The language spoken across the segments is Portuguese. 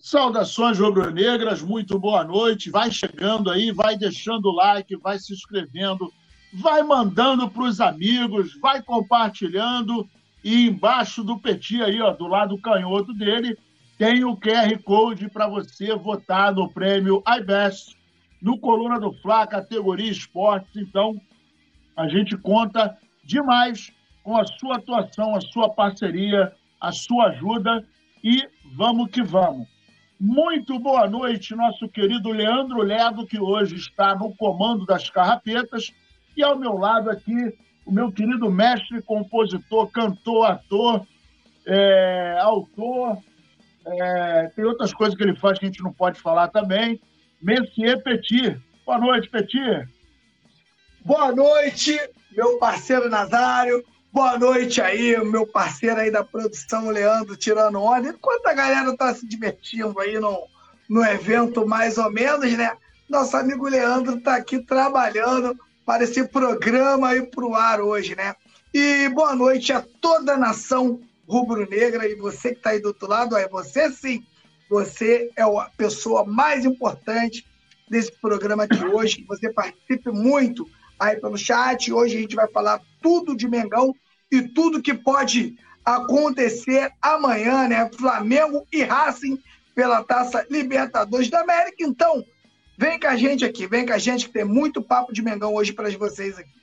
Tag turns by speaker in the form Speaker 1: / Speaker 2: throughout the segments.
Speaker 1: Saudações rubro-negras, muito boa noite. Vai chegando aí, vai deixando o like, vai se inscrevendo, vai mandando para os amigos, vai compartilhando. E embaixo do Petit aí, ó, do lado canhoto dele, tem o QR Code para você votar no prêmio iBest, no Coluna do Fla, categoria esportes. Então, a gente conta demais com a sua atuação, a sua parceria, a sua ajuda e vamos que vamos. Muito boa noite, nosso querido Leandro Ledo, que hoje está no comando das carrapetas, e ao meu lado aqui, o meu querido mestre, compositor, cantor, ator, é, autor, é, tem outras coisas que ele faz que a gente não pode falar também, Messier Petit. Boa noite, Petit.
Speaker 2: Boa noite, meu parceiro Nazário. Boa noite aí, meu parceiro aí da produção, Leandro, tirando onda. Enquanto a galera tá se divertindo aí no, no evento, mais ou menos, né? Nosso amigo Leandro tá aqui trabalhando para esse programa aí pro ar hoje, né? E boa noite a toda a nação rubro-negra e você que tá aí do outro lado, é você sim, você é a pessoa mais importante desse programa de hoje, você participe muito aí pelo chat. Hoje a gente vai falar tudo de Mengão e tudo que pode acontecer amanhã, né? Flamengo e Racing pela Taça Libertadores da América. Então, vem com a gente aqui, vem com a gente que tem muito papo de Mengão hoje para vocês aqui.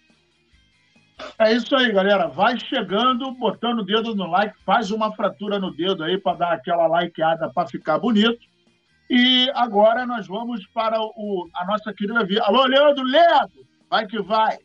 Speaker 1: É isso aí, galera. Vai chegando, botando o dedo no like, faz uma fratura no dedo aí para dar aquela likeada para ficar bonito. E agora nós vamos para o, a nossa querida Via. Alô, Leandro Leandro! Vai que vai!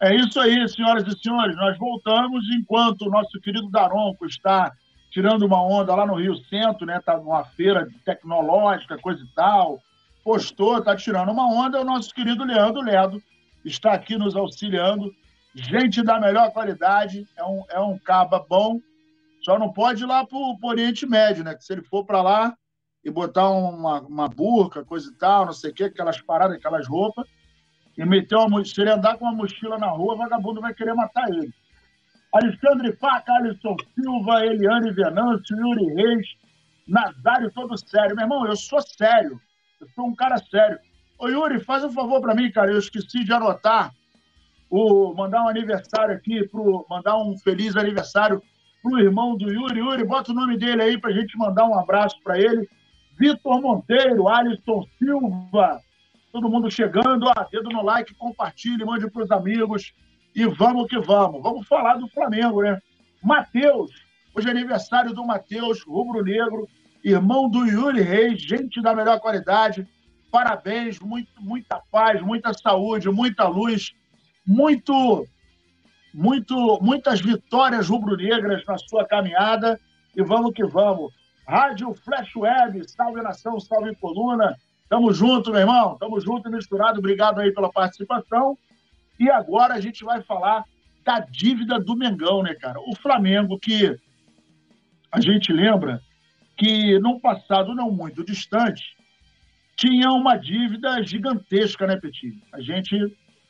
Speaker 1: É isso aí, senhoras e senhores. Nós voltamos enquanto o nosso querido Daronco está tirando uma onda lá no Rio Centro, né? Tá numa feira tecnológica, coisa e tal. Postou, tá tirando uma onda. O nosso querido Leandro Ledo está aqui nos auxiliando. Gente da melhor qualidade, é um, é um caba bom só não pode ir lá para o Oriente Médio, né? Que se ele for para lá e botar uma, uma burca, coisa e tal, não sei o quê, aquelas paradas, aquelas roupas, e meter uma se ele andar com uma mochila na rua, vagabundo vai querer matar ele. Alexandre Faca, Alisson Silva, Eliane Venâncio, Yuri Reis, Nazário todo sério. Meu irmão, eu sou sério. Eu sou um cara sério. Ô, Yuri, faz um favor para mim, cara. Eu esqueci de anotar o mandar um aniversário aqui, pro, mandar um feliz aniversário para o irmão do Yuri. Yuri, bota o nome dele aí para a gente mandar um abraço para ele. Vitor Monteiro, Alisson Silva, todo mundo chegando. Ah, dedo no like, compartilhe, mande para os amigos. E vamos que vamos. Vamos falar do Flamengo, né? Matheus, hoje é aniversário do Matheus, rubro-negro, irmão do Yuri Reis, gente da melhor qualidade. Parabéns, muito, muita paz, muita saúde, muita luz, muito muito, muitas vitórias rubro-negras na sua caminhada e vamos que vamos. Rádio Flash Web, salve nação, salve coluna. Tamo junto, meu irmão. Tamo junto e misturado. Obrigado aí pela participação. E agora a gente vai falar da dívida do Mengão, né, cara? O Flamengo que a gente lembra que num passado não muito distante tinha uma dívida gigantesca, né, Petit? A gente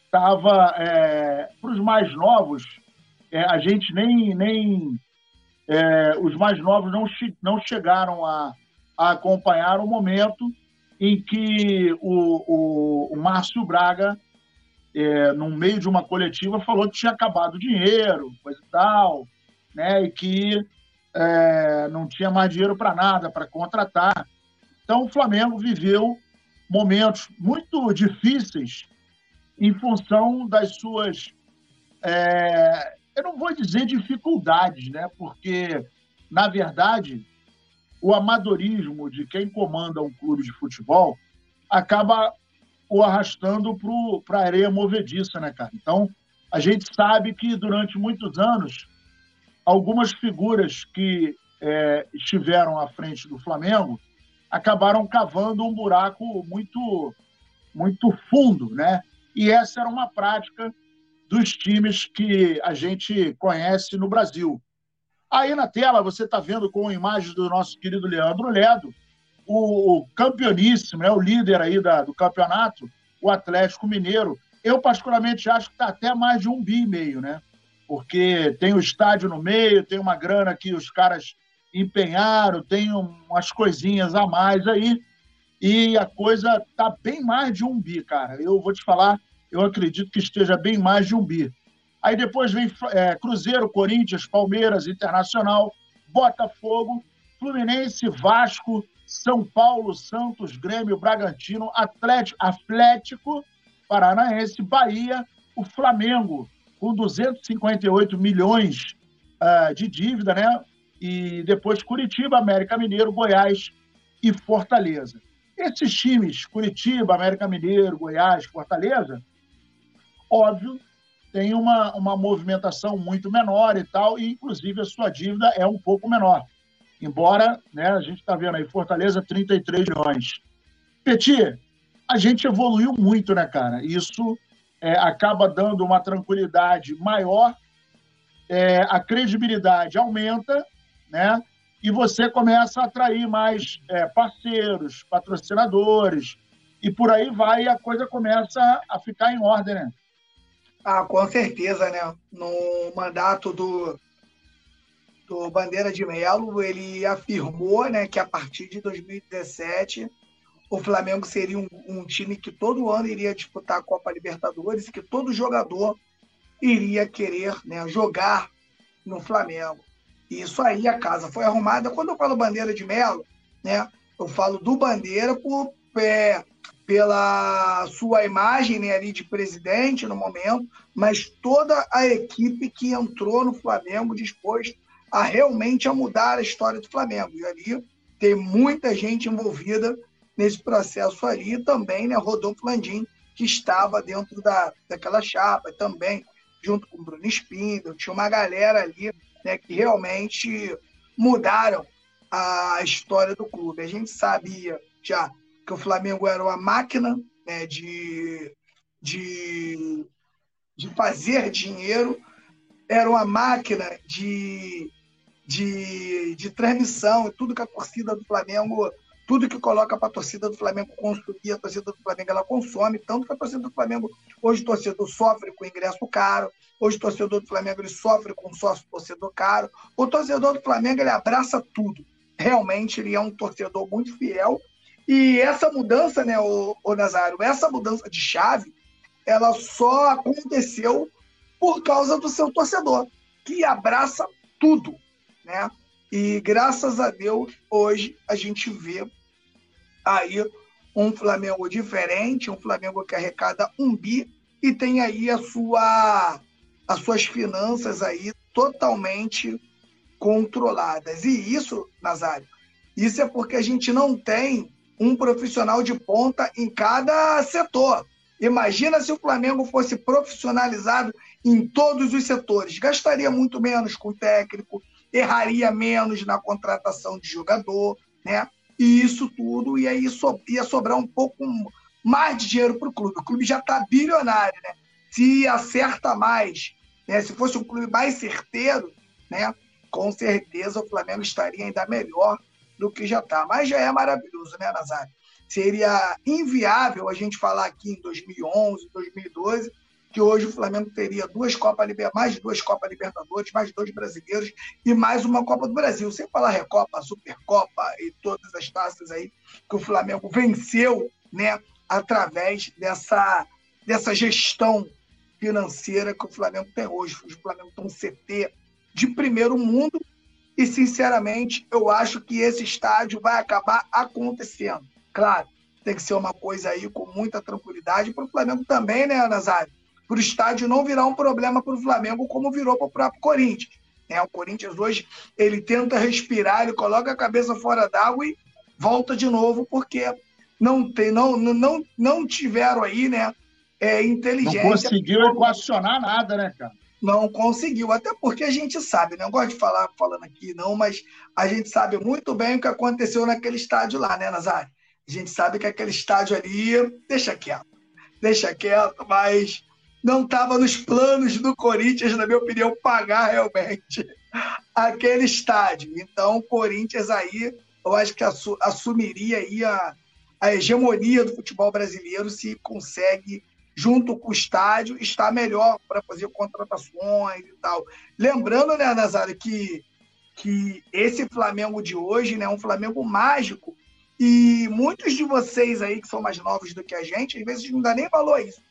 Speaker 1: estava é, para os mais novos, é, a gente nem, nem é, os mais novos não, não chegaram a, a, acompanhar o momento em que o, o, o Márcio Braga, é, no meio de uma coletiva, falou que tinha acabado o dinheiro, coisa e tal, né, e que é, não tinha mais dinheiro para nada, para contratar. Então, o Flamengo viveu momentos muito difíceis em função das suas, é, eu não vou dizer dificuldades, né? porque, na verdade, o amadorismo de quem comanda um clube de futebol acaba o arrastando para a areia movediça, né, cara? Então, a gente sabe que durante muitos anos, algumas figuras que é, estiveram à frente do Flamengo acabaram cavando um buraco muito, muito fundo, né? E essa era uma prática dos times que a gente conhece no Brasil. Aí na tela você está vendo com imagens do nosso querido Leandro Ledo, o, o campeoníssimo, né, o líder aí da, do campeonato, o Atlético Mineiro. Eu, particularmente, acho que está até mais de um bi e meio, né? Porque tem o estádio no meio, tem uma grana que os caras empenharam, tem umas coisinhas a mais aí, e a coisa está bem mais de um bi, cara. Eu vou te falar, eu acredito que esteja bem mais de um bi. Aí depois vem é, Cruzeiro, Corinthians, Palmeiras, Internacional, Botafogo, Fluminense, Vasco, São Paulo, Santos, Grêmio, Bragantino, Atlético, Atlético Paranaense, Bahia, o Flamengo, com 258 milhões uh, de dívida, né? E depois Curitiba, América Mineiro, Goiás e Fortaleza. Esses times, Curitiba, América Mineiro, Goiás, Fortaleza, óbvio, tem uma, uma movimentação muito menor e tal, e inclusive a sua dívida é um pouco menor. Embora, né, a gente está vendo aí, Fortaleza, 33 milhões. Petit, a gente evoluiu muito, né, cara? Isso é, acaba dando uma tranquilidade maior, é, a credibilidade aumenta, né? E você começa a atrair mais é, parceiros, patrocinadores, e por aí vai, e a coisa começa a ficar em ordem, né?
Speaker 2: Ah, com certeza, né? No mandato do, do Bandeira de Melo, ele afirmou né, que a partir de 2017 o Flamengo seria um, um, time que todo ano iria disputar a Copa Libertadores e que todo jogador iria querer né, jogar no Flamengo. E isso aí a casa foi arrumada. Quando eu falo Bandeira de Melo, né, eu falo do Bandeira por, é, pela sua imagem né, ali de presidente no momento, mas toda a equipe que entrou no Flamengo disposto a realmente a mudar a história do Flamengo. E ali tem muita gente envolvida nesse processo ali também, né, Rodolfo Landim, que estava dentro da, daquela chapa também, junto com o Bruno Spindel, tinha uma galera ali né, que realmente mudaram a história do clube. A gente sabia já que o Flamengo era uma máquina né, de, de, de fazer dinheiro, era uma máquina de, de, de transmissão, tudo que a torcida do Flamengo tudo que coloca para a torcida do Flamengo consumir, a torcida do Flamengo ela consome, tanto que a torcida do Flamengo, hoje o torcedor sofre com ingresso caro, hoje o torcedor do Flamengo ele sofre com sócio torcedor caro, o torcedor do Flamengo ele abraça tudo, realmente ele é um torcedor muito fiel, e essa mudança, né, o, o Nazário, essa mudança de chave, ela só aconteceu por causa do seu torcedor, que abraça tudo, né? E graças a Deus, hoje a gente vê aí um Flamengo diferente, um Flamengo que arrecada um bi e tem aí a sua, as suas finanças aí totalmente controladas. E isso, Nazário, isso é porque a gente não tem um profissional de ponta em cada setor. Imagina se o Flamengo fosse profissionalizado em todos os setores. Gastaria muito menos com técnico, erraria menos na contratação de jogador, né? E isso tudo e aí ia sobrar um pouco mais de dinheiro para o clube. O clube já está bilionário, né? Se acerta mais, né? Se fosse um clube mais certeiro, né? Com certeza o Flamengo estaria ainda melhor do que já está. Mas já é maravilhoso, né, Nazário? Seria inviável a gente falar aqui em 2011, 2012, que hoje o Flamengo teria duas Copas mais de duas Copas Libertadores, mais dois brasileiros e mais uma Copa do Brasil. Sem falar Recopa, Supercopa e todas as taças aí que o Flamengo venceu, né, através dessa, dessa gestão financeira que o Flamengo tem hoje. O Flamengo tem um CT de primeiro mundo e, sinceramente, eu acho que esse estádio vai acabar acontecendo. Claro, tem que ser uma coisa aí com muita tranquilidade para o Flamengo também, né, Nazário? Para o estádio não virar um problema para o Flamengo, como virou para o próprio Corinthians. É, o Corinthians hoje ele tenta respirar, ele coloca a cabeça fora d'água e volta de novo, porque não, tem, não, não, não tiveram aí né, é, inteligência. Não
Speaker 1: conseguiu equacionar nada, né, cara?
Speaker 2: Não conseguiu. Até porque a gente sabe, né? Gosto de falar falando aqui, não, mas a gente sabe muito bem o que aconteceu naquele estádio lá, né, Nazário? A gente sabe que aquele estádio ali, deixa quieto, deixa quieto, mas não estava nos planos do Corinthians, na minha opinião, pagar realmente aquele estádio. Então, o Corinthians aí, eu acho que assumiria aí a, a hegemonia do futebol brasileiro se consegue junto com o estádio, está melhor para fazer contratações e tal. Lembrando, né, Nazário, que, que esse Flamengo de hoje né, é um Flamengo mágico. E muitos de vocês aí que são mais novos do que a gente, às vezes não dá nem valor a isso.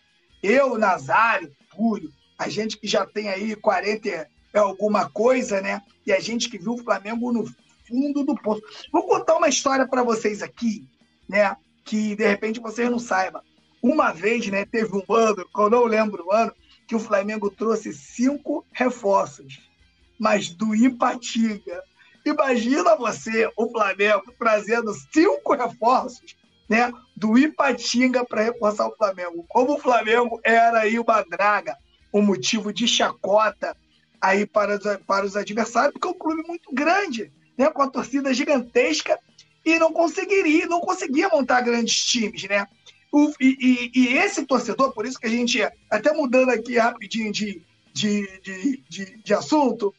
Speaker 2: Eu, Nazário, Túlio, a gente que já tem aí 40 é alguma coisa, né? E a gente que viu o Flamengo no fundo do poço. Vou contar uma história para vocês aqui, né? Que de repente vocês não saibam. Uma vez, né, teve um ano, eu não lembro o ano, que o Flamengo trouxe cinco reforços, mas do Ipatinga. Imagina você, o Flamengo, trazendo cinco reforços né, do Ipatinga para reforçar o Flamengo. Como o Flamengo era aí uma draga, um motivo de chacota aí para os, para os adversários, porque é um clube muito grande, né, com a torcida gigantesca e não conseguiria, não conseguia montar grandes times, né? O, e, e, e, esse torcedor, por isso que a gente, até mudando aqui rapidinho de, de, de, de, de assunto,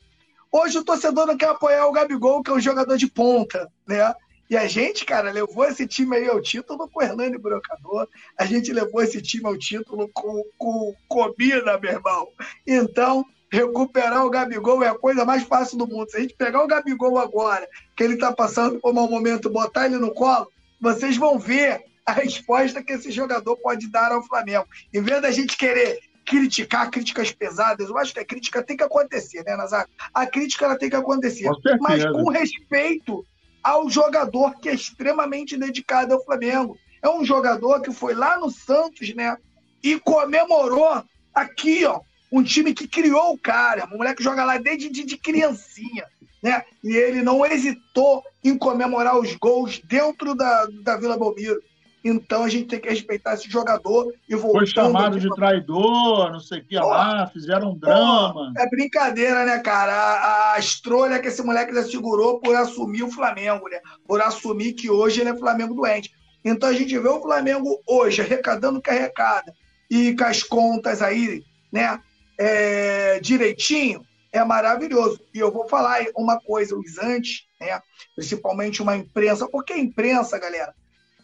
Speaker 2: hoje o torcedor não quer apoiar o Gabigol, que é um jogador de ponta, né? E a gente, cara, levou esse time aí ao título com o Hernani Brocador. A gente levou esse time ao título com, com comida, meu irmão. Então, recuperar o Gabigol é a coisa mais fácil do mundo. Se a gente pegar o Gabigol agora, que ele está passando por um mau momento, botar ele no colo, vocês vão ver a resposta que esse jogador pode dar ao Flamengo. Em vez da gente querer criticar críticas pesadas, eu acho que a crítica tem que acontecer, né, Nazar? A crítica ela tem que acontecer, com mas com respeito ao jogador que é extremamente dedicado ao Flamengo. É um jogador que foi lá no Santos, né, e comemorou aqui, ó, um time que criou o cara, um moleque que joga lá desde de, de criancinha, né? E ele não hesitou em comemorar os gols dentro da, da Vila Belmiro. Então a gente tem que respeitar esse jogador e voltar.
Speaker 1: Foi chamado de traidor, não sei o que lá, fizeram um drama.
Speaker 2: é brincadeira, né, cara? A, a estrolha que esse moleque já segurou por assumir o Flamengo, né? Por assumir que hoje ele é Flamengo doente. Então a gente vê o Flamengo hoje arrecadando o que arrecada e com as contas aí, né? é, direitinho, é maravilhoso. E eu vou falar uma coisa, os antes, né, principalmente uma imprensa, porque a imprensa, galera,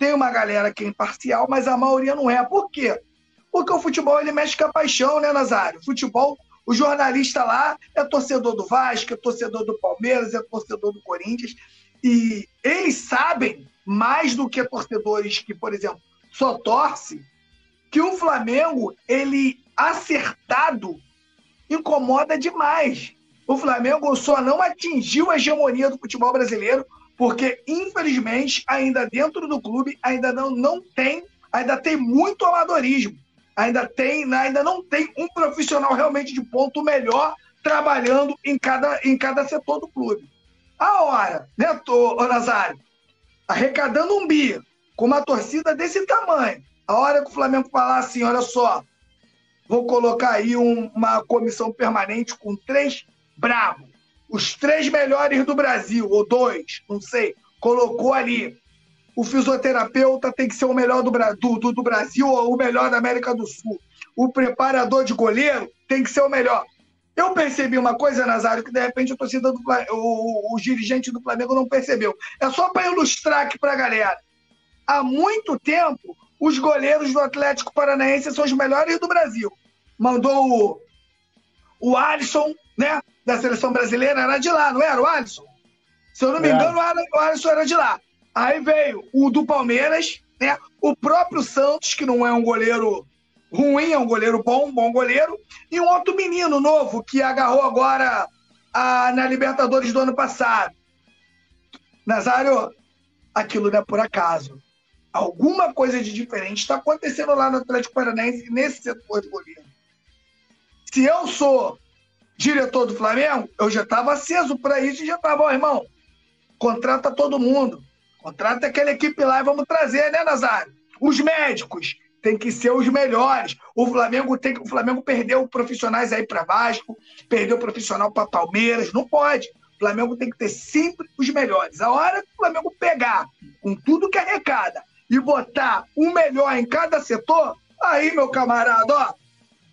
Speaker 2: tem uma galera que é imparcial, mas a maioria não é. Por quê? Porque o futebol ele mexe com a paixão, né, Nazário? O futebol, o jornalista lá é torcedor do Vasco, é torcedor do Palmeiras, é torcedor do Corinthians, e eles sabem, mais do que torcedores que, por exemplo, só torce, que o Flamengo, ele acertado incomoda demais. O Flamengo só não atingiu a hegemonia do futebol brasileiro porque, infelizmente, ainda dentro do clube, ainda não, não tem, ainda tem muito amadorismo. Ainda tem, ainda não tem um profissional realmente de ponto melhor trabalhando em cada, em cada setor do clube. A hora, né, tô, Nazário? Arrecadando um bi, com uma torcida desse tamanho. A hora que o Flamengo falar assim, olha só, vou colocar aí um, uma comissão permanente com três bravos, os três melhores do Brasil, ou dois, não sei, colocou ali. O fisioterapeuta tem que ser o melhor do, do, do Brasil ou o melhor da América do Sul. O preparador de goleiro tem que ser o melhor. Eu percebi uma coisa, Nazário, que de repente a torcida do o, o dirigente do Flamengo não percebeu. É só para ilustrar aqui para a galera. Há muito tempo, os goleiros do Atlético Paranaense são os melhores do Brasil mandou o, o Alisson, né? Da seleção brasileira, era de lá, não era o Alisson? Se eu não me é. engano, o Alisson era de lá. Aí veio o do Palmeiras, né? O próprio Santos, que não é um goleiro ruim, é um goleiro bom, um bom goleiro. E um outro menino novo que agarrou agora a, na Libertadores do ano passado. Nazário, aquilo não é por acaso. Alguma coisa de diferente está acontecendo lá no Atlético Paranaense nesse setor de goleiro. Se eu sou diretor do Flamengo, eu já estava aceso para isso e já estava, ó, irmão, contrata todo mundo. Contrata aquela equipe lá e vamos trazer, né, Nazário? Os médicos tem que ser os melhores. O Flamengo tem o Flamengo perdeu profissionais aí para Vasco, perdeu profissional para Palmeiras, não pode. O Flamengo tem que ter sempre os melhores. A hora que o Flamengo pegar com tudo que arrecada e botar o melhor em cada setor, aí, meu camarada, ó,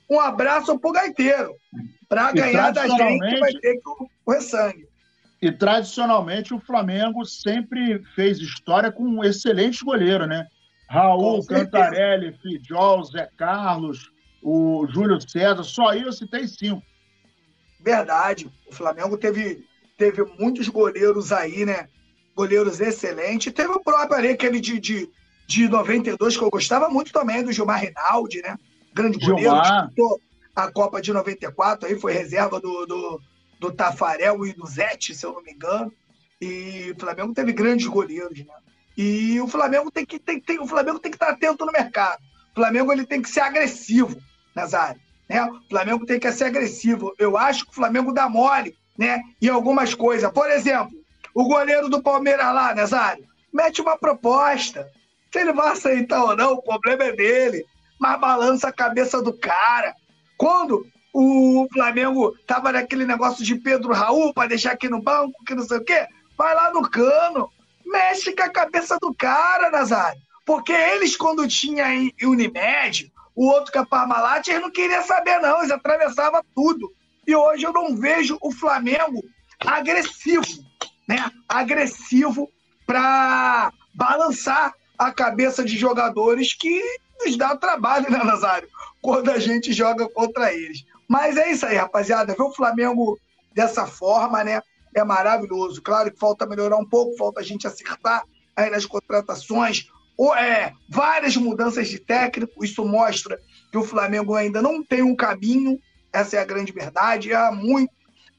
Speaker 2: um abraço pro gaiteiro. Para ganhar da gente, vai ter que correr sangue.
Speaker 1: E tradicionalmente o Flamengo sempre fez história com um excelente goleiro, né? Raul, Cantarelli, Fidjol, Zé Carlos, o Júlio César, só aí eu citei cinco.
Speaker 2: Verdade. O Flamengo teve, teve muitos goleiros aí, né? Goleiros excelentes. Teve o próprio ali, aquele de, de, de 92, que eu gostava muito também, do Gilmar Rinaldi, né? Grande goleiro, disputou a Copa de 94, aí foi reserva do, do, do Tafarel e do Zete, se eu não me engano. E o Flamengo teve grandes goleiros, né? E o Flamengo tem que, tem, tem, o Flamengo tem que estar atento no mercado. O Flamengo ele tem que ser agressivo nas áreas. Né? O Flamengo tem que ser agressivo. Eu acho que o Flamengo dá mole né? em algumas coisas. Por exemplo, o goleiro do Palmeiras lá, Nazário, mete uma proposta. Se ele vai aceitar ou não, o problema é dele. Mas balança a cabeça do cara. Quando o Flamengo tava naquele negócio de Pedro Raul para deixar aqui no banco, que não sei o quê, vai lá no cano, mexe com a cabeça do cara, Nazário. Porque eles, quando tinha Unimed, o outro que é Parmalat, eles não queriam saber, não, eles atravessavam tudo. E hoje eu não vejo o Flamengo agressivo, né? Agressivo para balançar a cabeça de jogadores que nos dá trabalho, né, Nazário? Quando a gente joga contra eles. Mas é isso aí, rapaziada. Ver o Flamengo dessa forma, né? É maravilhoso. Claro que falta melhorar um pouco, falta a gente acertar aí nas contratações. Ou, é, várias mudanças de técnico. Isso mostra que o Flamengo ainda não tem um caminho. Essa é a grande verdade. Há muito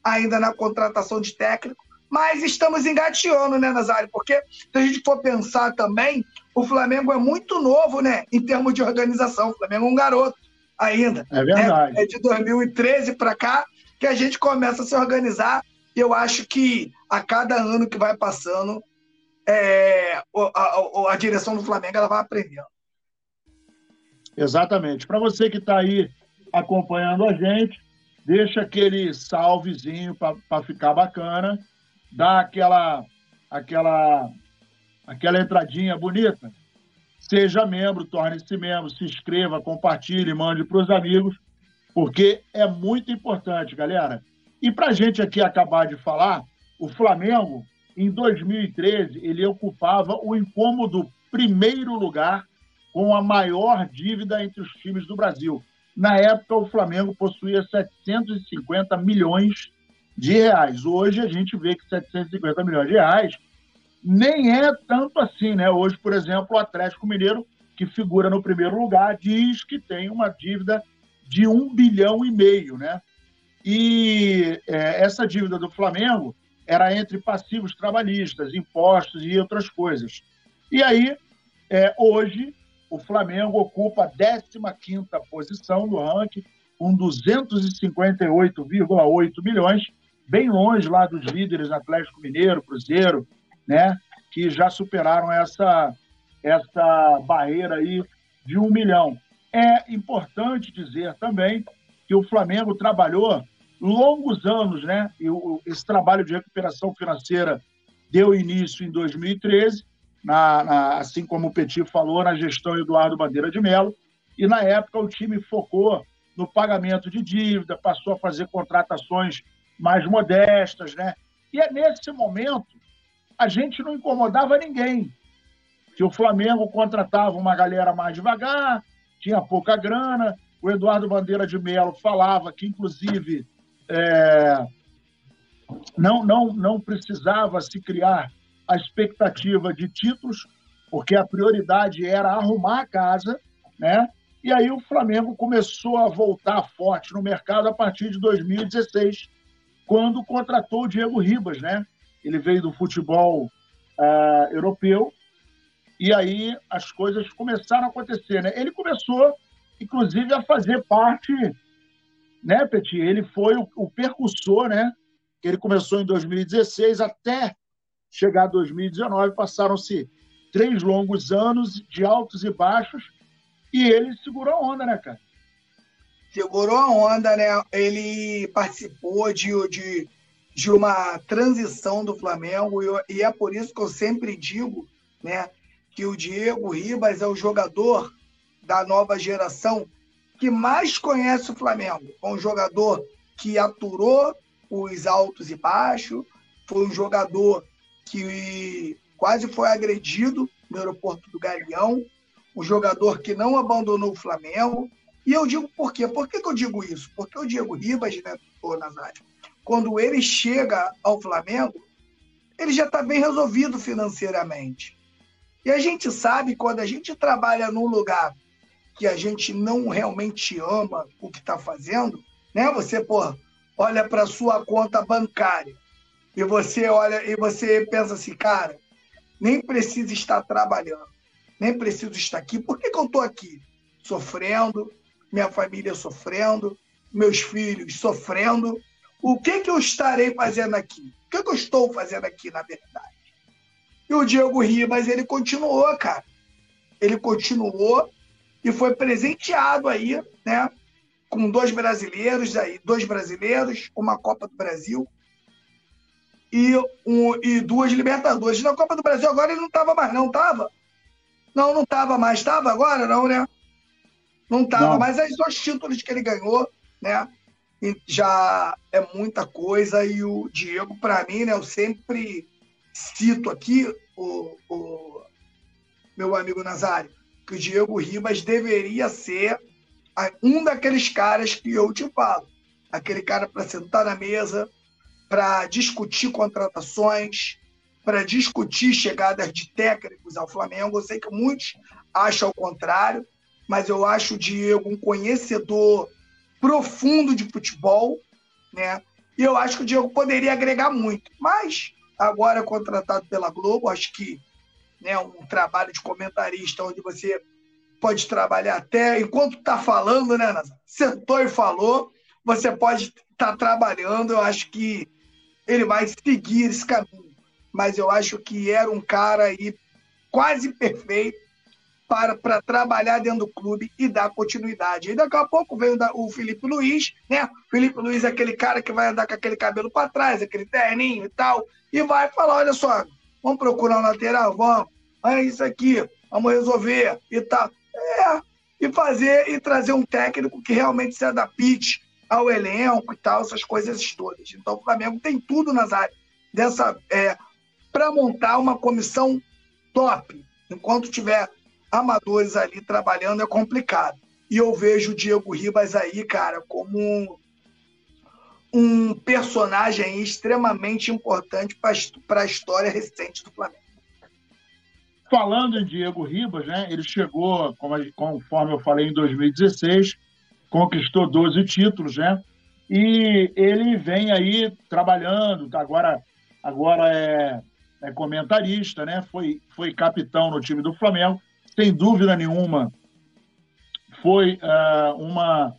Speaker 2: ainda na contratação de técnico. Mas estamos engateando, né, Nazário? Porque se a gente for pensar também, o Flamengo é muito novo, né, em termos de organização. O Flamengo é um garoto ainda.
Speaker 1: É verdade.
Speaker 2: É, é de 2013 para cá que a gente começa a se organizar. E eu acho que a cada ano que vai passando, é, a, a, a, direção do Flamengo ela vai aprendendo.
Speaker 1: Exatamente. Para você que está aí acompanhando a gente, deixa aquele salvezinho para ficar bacana, dá aquela, aquela, aquela entradinha bonita Seja membro, torne-se membro, se inscreva, compartilhe, mande para os amigos, porque é muito importante, galera. E para a gente aqui acabar de falar, o Flamengo, em 2013, ele ocupava o incômodo primeiro lugar com a maior dívida entre os times do Brasil. Na época, o Flamengo possuía 750 milhões de reais. Hoje, a gente vê que 750 milhões de reais nem é tanto assim, né? Hoje, por exemplo, o Atlético Mineiro, que figura no primeiro lugar, diz que tem uma dívida de um bilhão e meio, né? E é, essa dívida do Flamengo era entre passivos trabalhistas, impostos e outras coisas. E aí, é, hoje, o Flamengo ocupa a 15 posição no ranking, com 258,8 milhões, bem longe lá dos líderes Atlético Mineiro, Cruzeiro, né, que já superaram essa, essa barreira aí de um milhão. É importante dizer também que o Flamengo trabalhou longos anos, né? E esse trabalho de recuperação financeira deu início em 2013, na, na, assim como o Petit falou, na gestão Eduardo Bandeira de Mello. E na época o time focou no pagamento de dívida, passou a fazer contratações mais modestas, né? E é nesse momento a gente não incomodava ninguém. Que o Flamengo contratava uma galera mais devagar, tinha pouca grana. O Eduardo Bandeira de Melo falava que, inclusive, é, não, não, não precisava se criar a expectativa de títulos, porque a prioridade era arrumar a casa, né? E aí o Flamengo começou a voltar forte no mercado a partir de 2016, quando contratou o Diego Ribas, né? ele veio do futebol uh, europeu, e aí as coisas começaram a acontecer. Né? Ele começou, inclusive, a fazer parte, né, Petit? Ele foi o, o percussor, né? Ele começou em 2016 até chegar a 2019, passaram-se três longos anos de altos e baixos, e ele segurou a onda, né, cara?
Speaker 2: Segurou a onda, né? Ele participou de, de de uma transição do Flamengo e é por isso que eu sempre digo, né, que o Diego Ribas é o jogador da nova geração que mais conhece o Flamengo. É um jogador que aturou os altos e baixos, foi um jogador que quase foi agredido no aeroporto do Galeão, um jogador que não abandonou o Flamengo. E eu digo por quê? Por que, que eu digo isso? Porque o Diego Ribas, né, o Nazário, quando ele chega ao Flamengo, ele já está bem resolvido financeiramente. E a gente sabe, quando a gente trabalha num lugar que a gente não realmente ama o que está fazendo, né? Você, pô, olha para sua conta bancária e você olha e você pensa assim, cara, nem preciso estar trabalhando, nem preciso estar aqui. Por que, que eu estou aqui? Sofrendo, minha família sofrendo, meus filhos sofrendo. O que, que eu estarei fazendo aqui? O que, que eu estou fazendo aqui, na verdade? E o Diego Ribas, ele continuou, cara. Ele continuou e foi presenteado aí, né? Com dois brasileiros aí, dois brasileiros, uma Copa do Brasil e, um, e duas Libertadores. Na Copa do Brasil agora ele não estava mais, não estava? Não, não estava mais. Estava agora, não, né? Não estava, mas os dois títulos que ele ganhou, né? Já é muita coisa. E o Diego, para mim, né? Eu sempre cito aqui o, o meu amigo Nazário que o Diego Ribas deveria ser um daqueles caras que eu te falo. Aquele cara para sentar na mesa, para discutir contratações, para discutir chegadas de técnicos ao Flamengo. Eu sei que muitos acham o contrário, mas eu acho o Diego um conhecedor profundo de futebol, né? E eu acho que o Diego poderia agregar muito. Mas agora contratado pela Globo, acho que né, um trabalho de comentarista onde você pode trabalhar até enquanto está falando, né, Nazar? Sentou e falou, você pode estar tá trabalhando. Eu acho que ele vai seguir esse caminho. Mas eu acho que era um cara aí quase perfeito para, para trabalhar dentro do clube e dar continuidade. E daqui a pouco vem o Felipe Luiz, né? Felipe Luiz é aquele cara que vai andar com aquele cabelo para trás, aquele terninho e tal, e vai falar: olha só, Vamos procurar um lateral? Vamos. É isso aqui, vamos resolver e tal. É, e fazer e trazer um técnico que realmente se adapte ao elenco e tal, essas coisas todas. Então o Flamengo tem tudo nas áreas dessa é, para montar uma comissão top. Enquanto tiver amadores ali trabalhando é complicado. E eu vejo o Diego Ribas aí, cara, como um personagem extremamente importante para a história recente do Flamengo.
Speaker 1: Falando em Diego Ribas, né, ele chegou, conforme eu falei, em 2016, conquistou 12 títulos, né? E ele vem aí trabalhando, agora, agora é, é comentarista, né? Foi, foi capitão no time do Flamengo, sem dúvida nenhuma, foi uh, uma,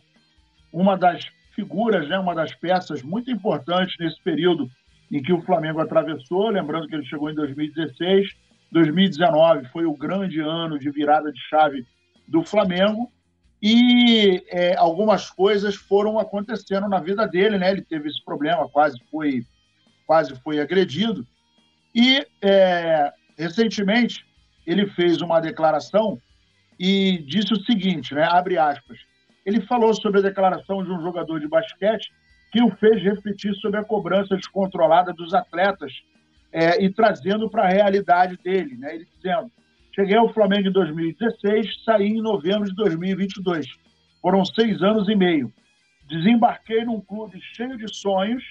Speaker 1: uma das figuras, né, uma das peças muito importantes nesse período em que o Flamengo atravessou. Lembrando que ele chegou em 2016, 2019 foi o grande ano de virada de chave do Flamengo e é, algumas coisas foram acontecendo na vida dele, né? Ele teve esse problema, quase foi, quase foi agredido e é, recentemente ele fez uma declaração e disse o seguinte, né? Abre aspas ele falou sobre a declaração de um jogador de basquete que o fez refletir sobre a cobrança descontrolada dos atletas é, e trazendo para a realidade dele. Né? Ele dizendo: Cheguei ao Flamengo em 2016, saí em novembro de 2022. Foram seis anos e meio. Desembarquei num clube cheio de sonhos,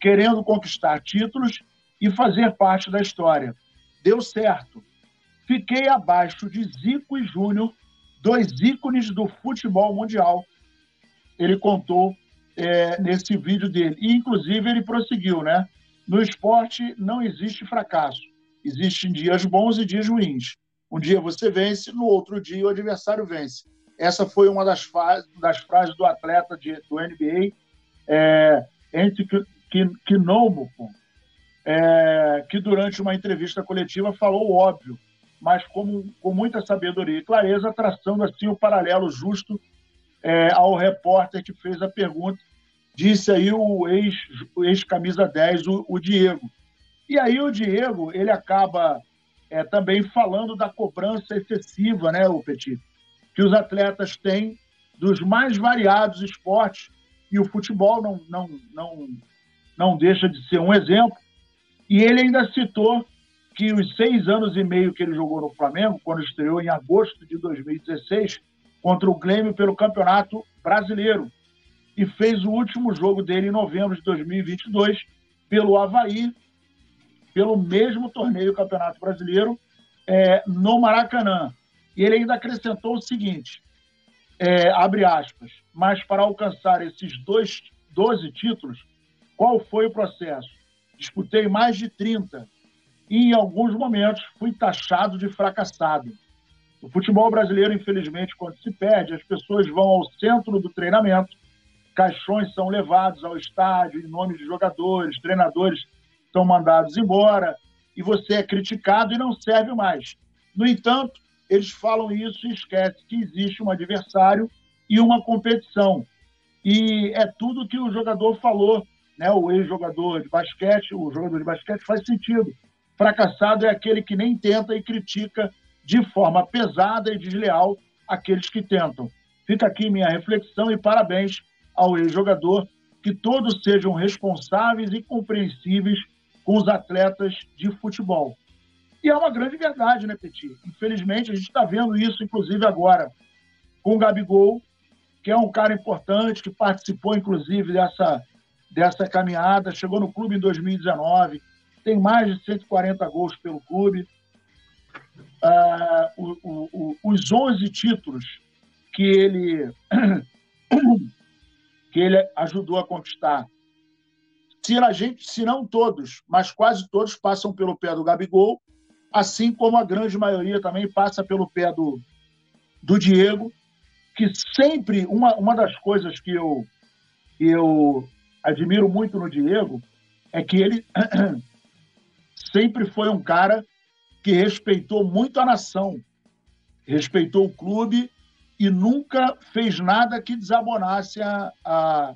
Speaker 1: querendo conquistar títulos e fazer parte da história. Deu certo. Fiquei abaixo de Zico e Júnior dois ícones do futebol mundial. Ele contou é, nesse vídeo dele. E, inclusive, ele prosseguiu, né? No esporte não existe fracasso. Existem dias bons e dias ruins. Um dia você vence, no outro dia o adversário vence. Essa foi uma das, das frases do atleta de, do NBA, é, entre Kinomo, é, que durante uma entrevista coletiva falou o óbvio mas com, com muita sabedoria e clareza, traçando assim o paralelo justo é, ao repórter que fez a pergunta. Disse aí o ex-camisa ex 10, o, o, Diego. E aí o Diego, ele acaba é, também falando da cobrança excessiva, né, o Petit, que os atletas têm dos mais variados esportes, e o futebol não, não, não, não deixa de ser um exemplo. E ele ainda citou que os seis anos e meio que ele jogou no Flamengo, quando estreou em agosto de 2016, contra o Grêmio pelo Campeonato Brasileiro, e fez o último jogo dele em novembro de 2022 pelo Havaí, pelo mesmo torneio Campeonato Brasileiro, é, no Maracanã. E ele ainda acrescentou o seguinte: é, abre aspas, mas para alcançar esses dois, 12 títulos, qual foi o processo? Disputei mais de 30 e, em alguns momentos, fui taxado de fracassado. O futebol brasileiro, infelizmente, quando se perde, as pessoas vão ao centro do treinamento, caixões são levados ao estádio em nome de jogadores, treinadores são mandados embora, e você é criticado e não serve mais. No entanto, eles falam isso e esquecem que existe um adversário e uma competição. E é tudo que o jogador falou, né? o ex-jogador de basquete, o jogador de basquete faz sentido. Fracassado é aquele que nem tenta e critica de forma pesada e desleal aqueles que tentam. Fica aqui minha reflexão e parabéns ao ex-jogador, que todos sejam responsáveis e compreensíveis com os atletas de futebol. E é uma grande verdade, né, Petit? Infelizmente, a gente está vendo isso, inclusive, agora com o Gabigol, que é um cara importante, que participou, inclusive, dessa, dessa caminhada, chegou no clube em 2019, tem mais de 140 gols pelo clube. Uh, o, o, o, os 11 títulos que ele, que ele ajudou a conquistar se a gente, se não todos, mas quase todos passam pelo pé do Gabigol, assim como a grande maioria também passa pelo pé do, do Diego, que sempre, uma, uma das coisas que eu, eu admiro muito no Diego é que ele sempre foi um cara que respeitou muito a nação, respeitou o clube e nunca fez nada que desabonasse a, a,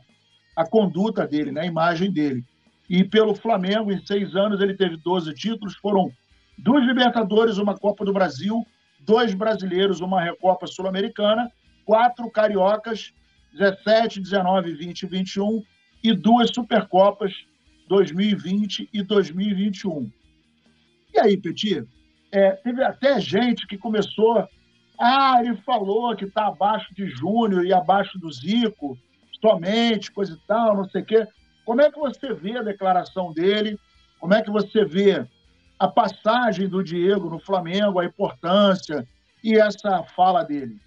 Speaker 1: a conduta dele, né, a imagem dele. E pelo Flamengo, em seis anos, ele teve 12 títulos, foram duas Libertadores, uma Copa do Brasil, dois brasileiros, uma Recopa Sul-Americana, quatro cariocas, 17, 19, 20 e 21, e duas Supercopas 2020 e 2021. E aí, Petit? É, teve até gente que começou. Ah, ele falou que está abaixo de Júnior e abaixo do Zico somente, coisa e tal, não sei o quê. Como é que você vê a declaração dele? Como é que você vê a passagem do Diego no Flamengo, a importância e essa fala dele?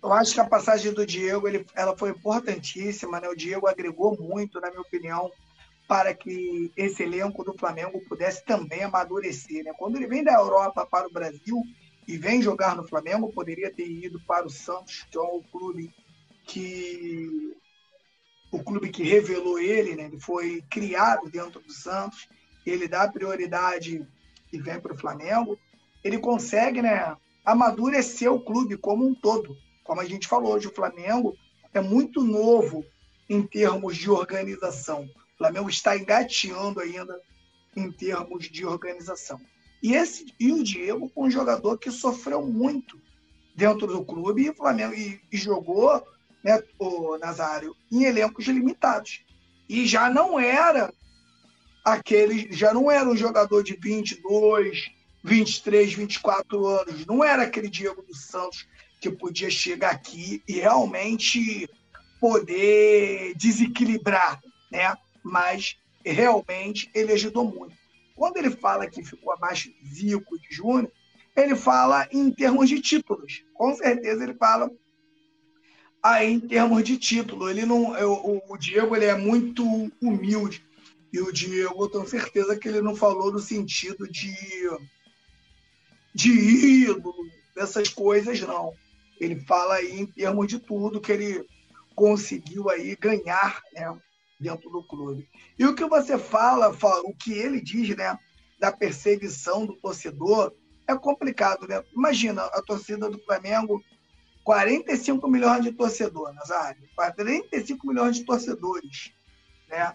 Speaker 2: Eu acho que a passagem do Diego ele, ela foi importantíssima. Né? O Diego agregou muito, na minha opinião, para que esse elenco do Flamengo pudesse também amadurecer. Né? Quando ele vem da Europa para o Brasil e vem jogar no Flamengo, poderia ter ido para o Santos, que é um clube que o clube que revelou ele, né, ele foi criado dentro do Santos, ele dá prioridade e vem para o Flamengo, ele consegue né, amadurecer o clube como um todo. Como a gente falou hoje, o Flamengo é muito novo em termos de organização. Flamengo está engateando ainda em termos de organização. E, esse, e o Diego, um jogador que sofreu muito dentro do clube e, Flamengo, e, e jogou né, o Nazário, em elencos limitados. E já não era aquele, já não era um jogador de 22, 23, 24 anos, não era aquele Diego dos Santos que podia chegar aqui e realmente poder desequilibrar, né? Mas realmente ele ajudou muito. Quando ele fala que ficou abaixo de Zico, de Júnior, ele fala em termos de títulos. Com certeza ele fala Aí, em termos de título, ele não, eu, o Diego ele é muito humilde. E o Diego, eu tenho certeza que ele não falou no sentido de, de ídolo, dessas coisas, não. Ele fala aí em termos de tudo que ele conseguiu aí ganhar né, dentro do clube. E o que você fala, fala, o que ele diz né, da perseguição do torcedor, é complicado. Né? Imagina a torcida do Flamengo 45 milhões de torcedores, Nazário. 45 milhões de torcedores. Né?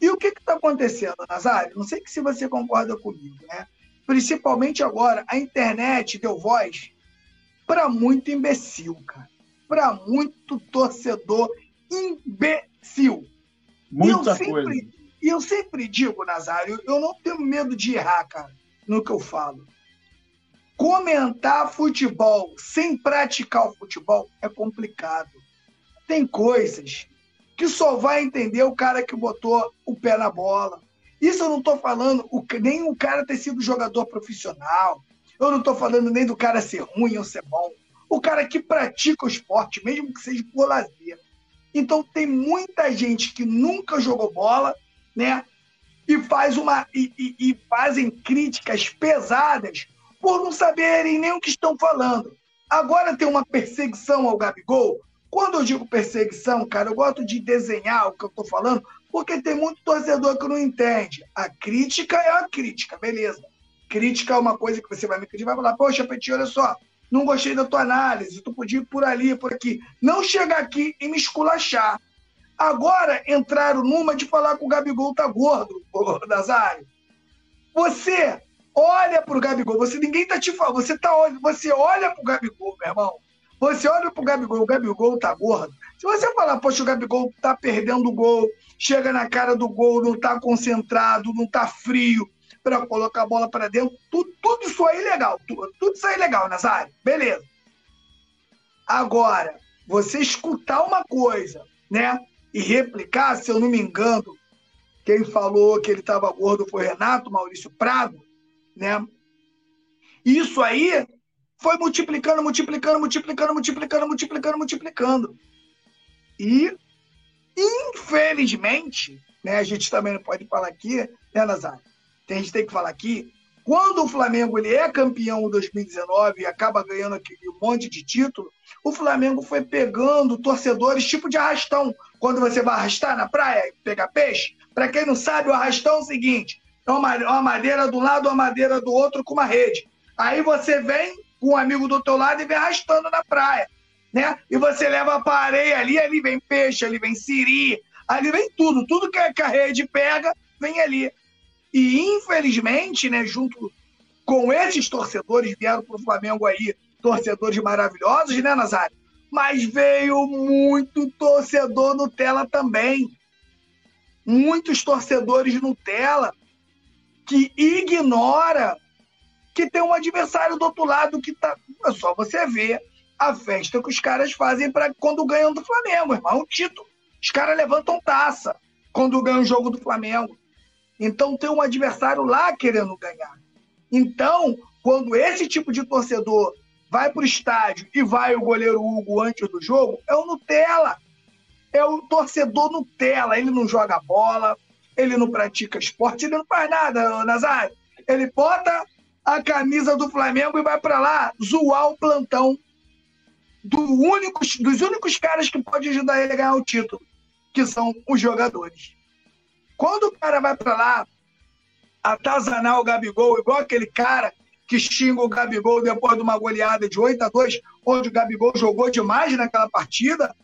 Speaker 2: E o que está acontecendo, Nazário? Não sei se você concorda comigo, né? Principalmente agora, a internet deu voz para muito imbecil, cara. Para muito torcedor imbecil.
Speaker 1: Muita sempre, coisa.
Speaker 2: E eu sempre digo, Nazário, eu não tenho medo de errar, cara, no que eu falo. Comentar futebol sem praticar o futebol é complicado. Tem coisas que só vai entender o cara que botou o pé na bola. Isso eu não estou falando nem o cara ter sido jogador profissional. Eu não estou falando nem do cara ser ruim ou ser bom. O cara que pratica o esporte, mesmo que seja por lazer. Então tem muita gente que nunca jogou bola, né? E faz uma e, e, e fazem críticas pesadas por não saberem nem o que estão falando. Agora tem uma perseguição ao Gabigol. Quando eu digo perseguição, cara, eu gosto de desenhar o que eu estou falando, porque tem muito torcedor que não entende. A crítica é a crítica, beleza. Crítica é uma coisa que você vai me criticar, vai falar, poxa, Petit, olha só, não gostei da tua análise, tu podia ir por ali, por aqui. Não chegar aqui e me esculachar. Agora entraram numa de falar que o Gabigol tá gordo, Nazário. Você olha pro Gabigol, você ninguém tá te falando, você tá você olha pro Gabigol, meu irmão. Você olha pro Gabigol, o Gabigol tá gordo. Se você falar, poxa, o Gabigol tá perdendo o gol, chega na cara do gol, não tá concentrado, não tá frio, para colocar a bola para dentro. Tudo, tudo isso aí é legal. Tudo, tudo isso aí é legal, Nazário. Beleza. Agora, você escutar uma coisa, né? E replicar, se eu não me engano, quem falou que ele estava gordo foi Renato Maurício Prado, né? Isso aí foi multiplicando, multiplicando, multiplicando, multiplicando, multiplicando, multiplicando. E, infelizmente, né, a gente também não pode falar aqui, né, Nazário? A gente tem que falar aqui, quando o Flamengo ele é campeão em 2019 e acaba ganhando aquele monte de título, o Flamengo foi pegando torcedores tipo de arrastão. Quando você vai arrastar na praia e pegar peixe, para quem não sabe, o arrastão é o seguinte: é uma, uma madeira do lado, uma madeira do outro com uma rede. Aí você vem com um amigo do teu lado e vem arrastando na praia, né? E você leva para areia ali, ali vem peixe, ali vem siri, ali vem tudo, tudo que a rede pega, vem ali. E, infelizmente, né, junto com esses torcedores, vieram para o Flamengo aí torcedores maravilhosos, né, Nazário? Mas veio muito torcedor Nutella também. Muitos torcedores Nutella que ignora que tem um adversário do outro lado que tá. É só você ver a festa que os caras fazem para quando ganham do Flamengo, irmão. Um título. Os caras levantam taça quando ganham o jogo do Flamengo. Então tem um adversário lá querendo ganhar. Então, quando esse tipo de torcedor vai para o estádio e vai o goleiro Hugo antes do jogo, é o Nutella. É o torcedor Nutella. Ele não joga bola, ele não pratica esporte, ele não faz nada, Nazário. Ele bota a camisa do Flamengo e vai para lá zoar o plantão do único, dos únicos caras que pode ajudar ele a ganhar o título, que são os jogadores. Quando o cara vai para lá atazanar o Gabigol, igual aquele cara que xinga o Gabigol depois de uma goleada de 8 a 2, onde o Gabigol jogou demais naquela partida,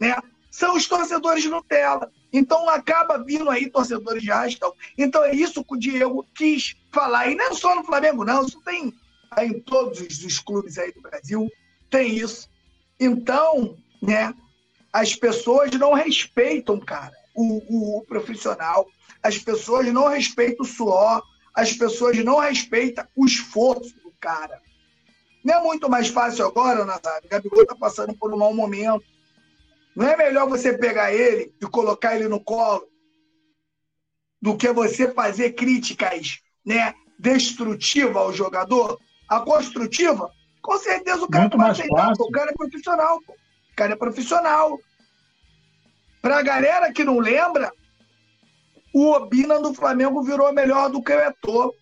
Speaker 2: né? São os torcedores Nutella. Então acaba vindo aí torcedores de Arrastão. Então é isso que o Diego quis falar. E não é só no Flamengo, não. Isso tem em todos os clubes aí do Brasil. Tem isso. Então, né? As pessoas não respeitam, cara o, o profissional, as pessoas não respeitam o suor, as pessoas não respeitam o esforço do cara. Não é muito mais fácil agora, Nazário? O Gabigol está passando por um mau momento. Não é melhor você pegar ele e colocar ele no colo do que você fazer críticas né, destrutivas ao jogador? A construtiva, com certeza o cara
Speaker 1: Muito mais fácil.
Speaker 2: O cara é profissional. O cara é profissional. Para a galera que não lembra, o Obina do Flamengo virou melhor do que o Eto'o.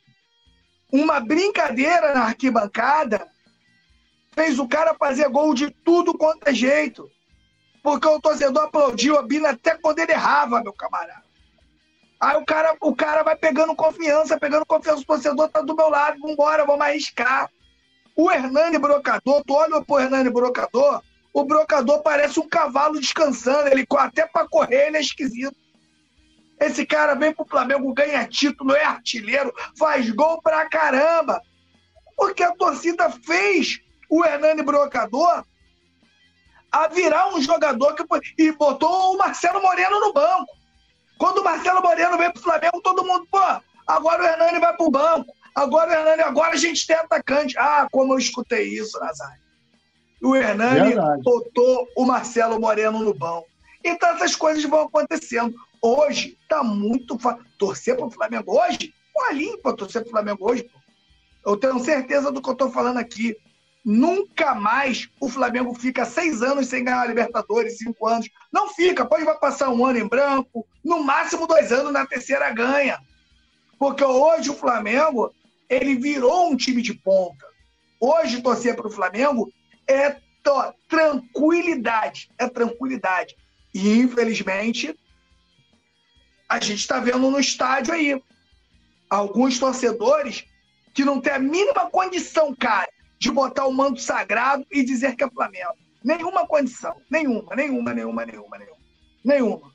Speaker 2: Uma brincadeira na arquibancada fez o cara fazer gol de tudo quanto é jeito. Porque o torcedor aplaudiu o Obina até quando ele errava, meu camarada. Aí o cara, o cara vai pegando confiança, pegando confiança. O torcedor tá do meu lado, vambora, vamos arriscar. O Hernani Brocador, tu olha pro Hernani Brocador, o brocador parece um cavalo descansando. Ele até para correr ele é esquisito. Esse cara vem pro Flamengo, ganha título, é artilheiro, faz gol pra caramba. Porque a torcida fez o Hernani Brocador a virar um jogador que e botou o Marcelo Moreno no banco. Quando o Marcelo Moreno veio pro Flamengo, todo mundo, pô, agora o Hernani vai pro banco. Agora o Hernani, agora a gente tem atacante. Ah, como eu escutei isso, Nazário. O Hernani Verdade. botou o Marcelo Moreno no banco. Então essas coisas vão acontecendo. Hoje tá muito fácil. Torcer pro Flamengo hoje? Pô, limpa torcer pro Flamengo hoje. Pô. Eu tenho certeza do que eu tô falando aqui. Nunca mais o Flamengo fica seis anos sem ganhar a Libertadores, cinco anos. Não fica, pode vai passar um ano em branco, no máximo dois anos, na terceira ganha. Porque hoje o Flamengo, ele virou um time de ponta. Hoje torcer para o Flamengo é tranquilidade, é tranquilidade. E infelizmente a gente está vendo no estádio aí alguns torcedores que não têm a mínima condição, cara, de botar o manto sagrado e dizer que é Flamengo. Nenhuma condição. Nenhuma, nenhuma, nenhuma, nenhuma, nenhuma. Nenhuma.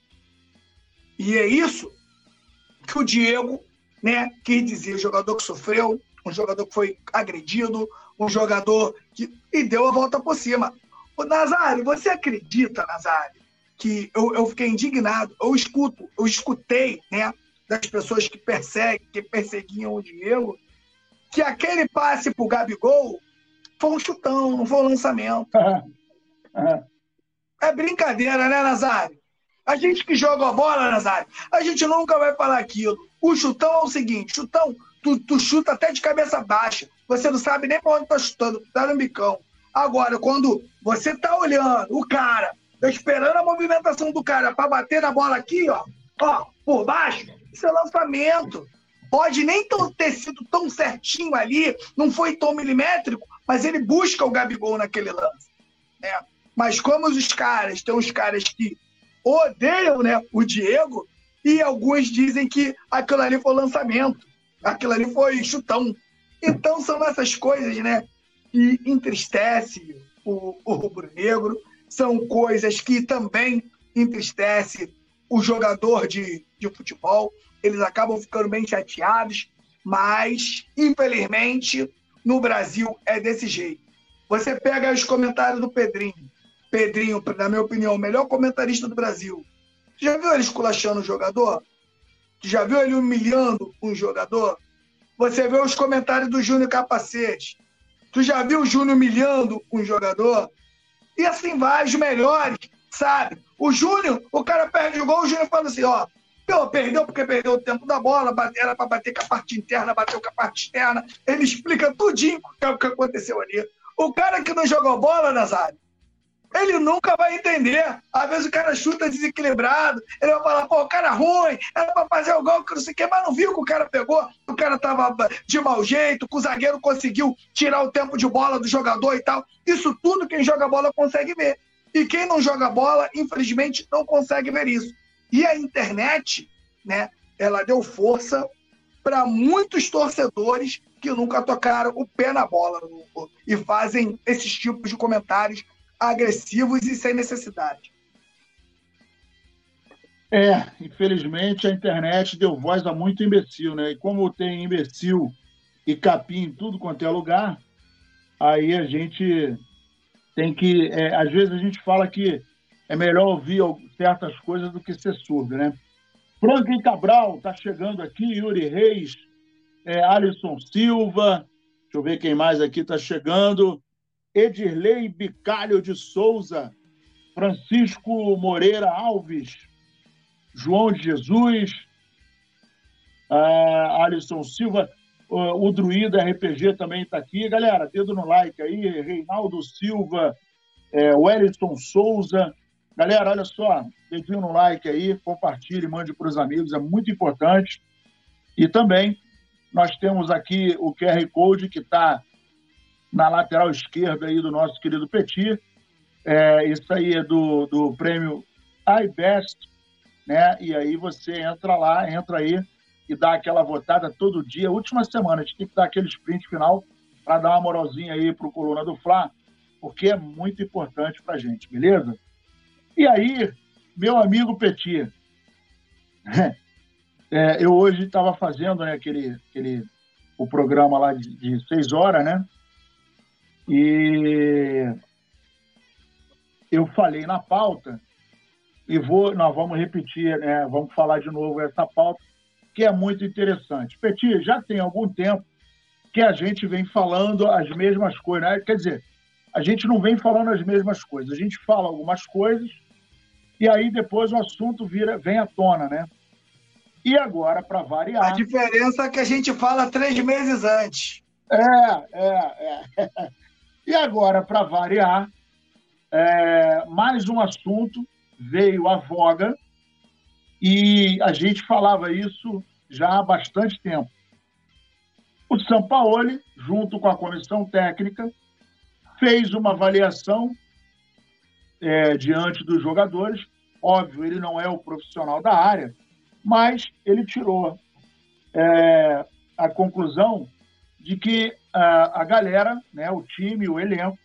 Speaker 2: E é isso que o Diego né, quis dizer. Jogador que sofreu, um jogador que foi agredido, um jogador. E deu a volta por cima. O Nazário, você acredita, Nazário, que eu, eu fiquei indignado? Eu escuto, eu escutei, né, das pessoas que perseguem, que perseguiam o Diego, que aquele passe pro Gabigol foi um chutão, não foi um lançamento. É brincadeira, né, Nazário? A gente que joga a bola, Nazário, a gente nunca vai falar aquilo. O chutão é o seguinte: chutão, tu, tu chuta até de cabeça baixa. Você não sabe nem para onde tá chutando, tá no bicão. Agora, quando você tá olhando o cara, tá esperando a movimentação do cara para bater na bola aqui, ó, ó, por baixo, isso é lançamento. Pode nem ter sido tão certinho ali, não foi tão milimétrico, mas ele busca o Gabigol naquele lance. Né? Mas como os caras, tem uns caras que odeiam né, o Diego, e alguns dizem que aquilo ali foi lançamento, aquilo ali foi chutão. Então são essas coisas né, que entristecem o, o rubro-negro, são coisas que também entristecem o jogador de, de futebol, eles acabam ficando bem chateados, mas, infelizmente, no Brasil é desse jeito. Você pega os comentários do Pedrinho. Pedrinho, na minha opinião, o melhor comentarista do Brasil. Já viu ele esculachando o jogador? Já viu ele humilhando um jogador? Você vê os comentários do Júnior Capacete. Tu já viu o Júnior humilhando um jogador? E assim vai, os melhores, sabe? O Júnior, o cara perde o gol, o Júnior fala assim, ó, Pô, perdeu porque perdeu o tempo da bola, era para bater com a parte interna, bateu com a parte externa. Ele explica tudinho o que aconteceu ali. O cara que não jogou bola, Nazário, ele nunca vai entender. Às vezes o cara chuta desequilibrado, ele vai falar, pô, o cara é ruim, era para fazer o gol que não sei o quê, mas não viu que o cara pegou, o cara tava de mau jeito, que o zagueiro conseguiu tirar o tempo de bola do jogador e tal. Isso tudo quem joga bola consegue ver. E quem não joga bola, infelizmente, não consegue ver isso. E a internet, né, ela deu força para muitos torcedores que nunca tocaram o pé na bola e fazem esses tipos de comentários agressivos e sem necessidade.
Speaker 1: É, infelizmente a internet deu voz a muito imbecil, né? E como tem imbecil e capim em tudo quanto é lugar, aí a gente tem que. É, às vezes a gente fala que é melhor ouvir certas coisas do que ser surdo, né? Franklin Cabral está chegando aqui, Yuri Reis, é, Alisson Silva, deixa eu ver quem mais aqui está chegando, Edirley Bicalho de Souza, Francisco Moreira Alves, João de Jesus, uh, Alisson Silva, uh, o Druida RPG também está aqui. Galera, dedo no like aí, Reinaldo Silva, uh, Wellington Souza, Galera, olha só, dedinho no like aí, compartilhe, mande para os amigos, é muito importante. E também nós temos aqui o QR Code que está na lateral esquerda aí do nosso querido Petit. É, isso aí é do, do prêmio iBest, né? E aí você entra lá, entra aí e dá aquela votada todo dia. Última semana, a gente tem que dar aquele sprint final para dar uma moralzinha aí para o Coluna do Fla, porque é muito importante para gente, beleza? E aí, meu amigo Petit, é, eu hoje estava fazendo né, aquele, aquele, o programa lá de, de seis horas, né? E eu falei na pauta e vou, nós vamos repetir, né? Vamos falar de novo essa pauta, que é muito interessante. Petit, já tem algum tempo que a gente vem falando as mesmas coisas, né? Quer dizer, a gente não vem falando as mesmas coisas, a gente fala algumas coisas e aí depois o assunto vira, vem à tona, né? E agora, para variar.
Speaker 2: A diferença é que a gente fala três meses antes.
Speaker 1: É, é, é. E agora, para variar, é, mais um assunto veio à voga e a gente falava isso já há bastante tempo. O Sampaoli, junto com a comissão técnica, fez uma avaliação é, diante dos jogadores. Óbvio, ele não é o profissional da área, mas ele tirou é, a conclusão de que a, galera, né, o time, o elenco,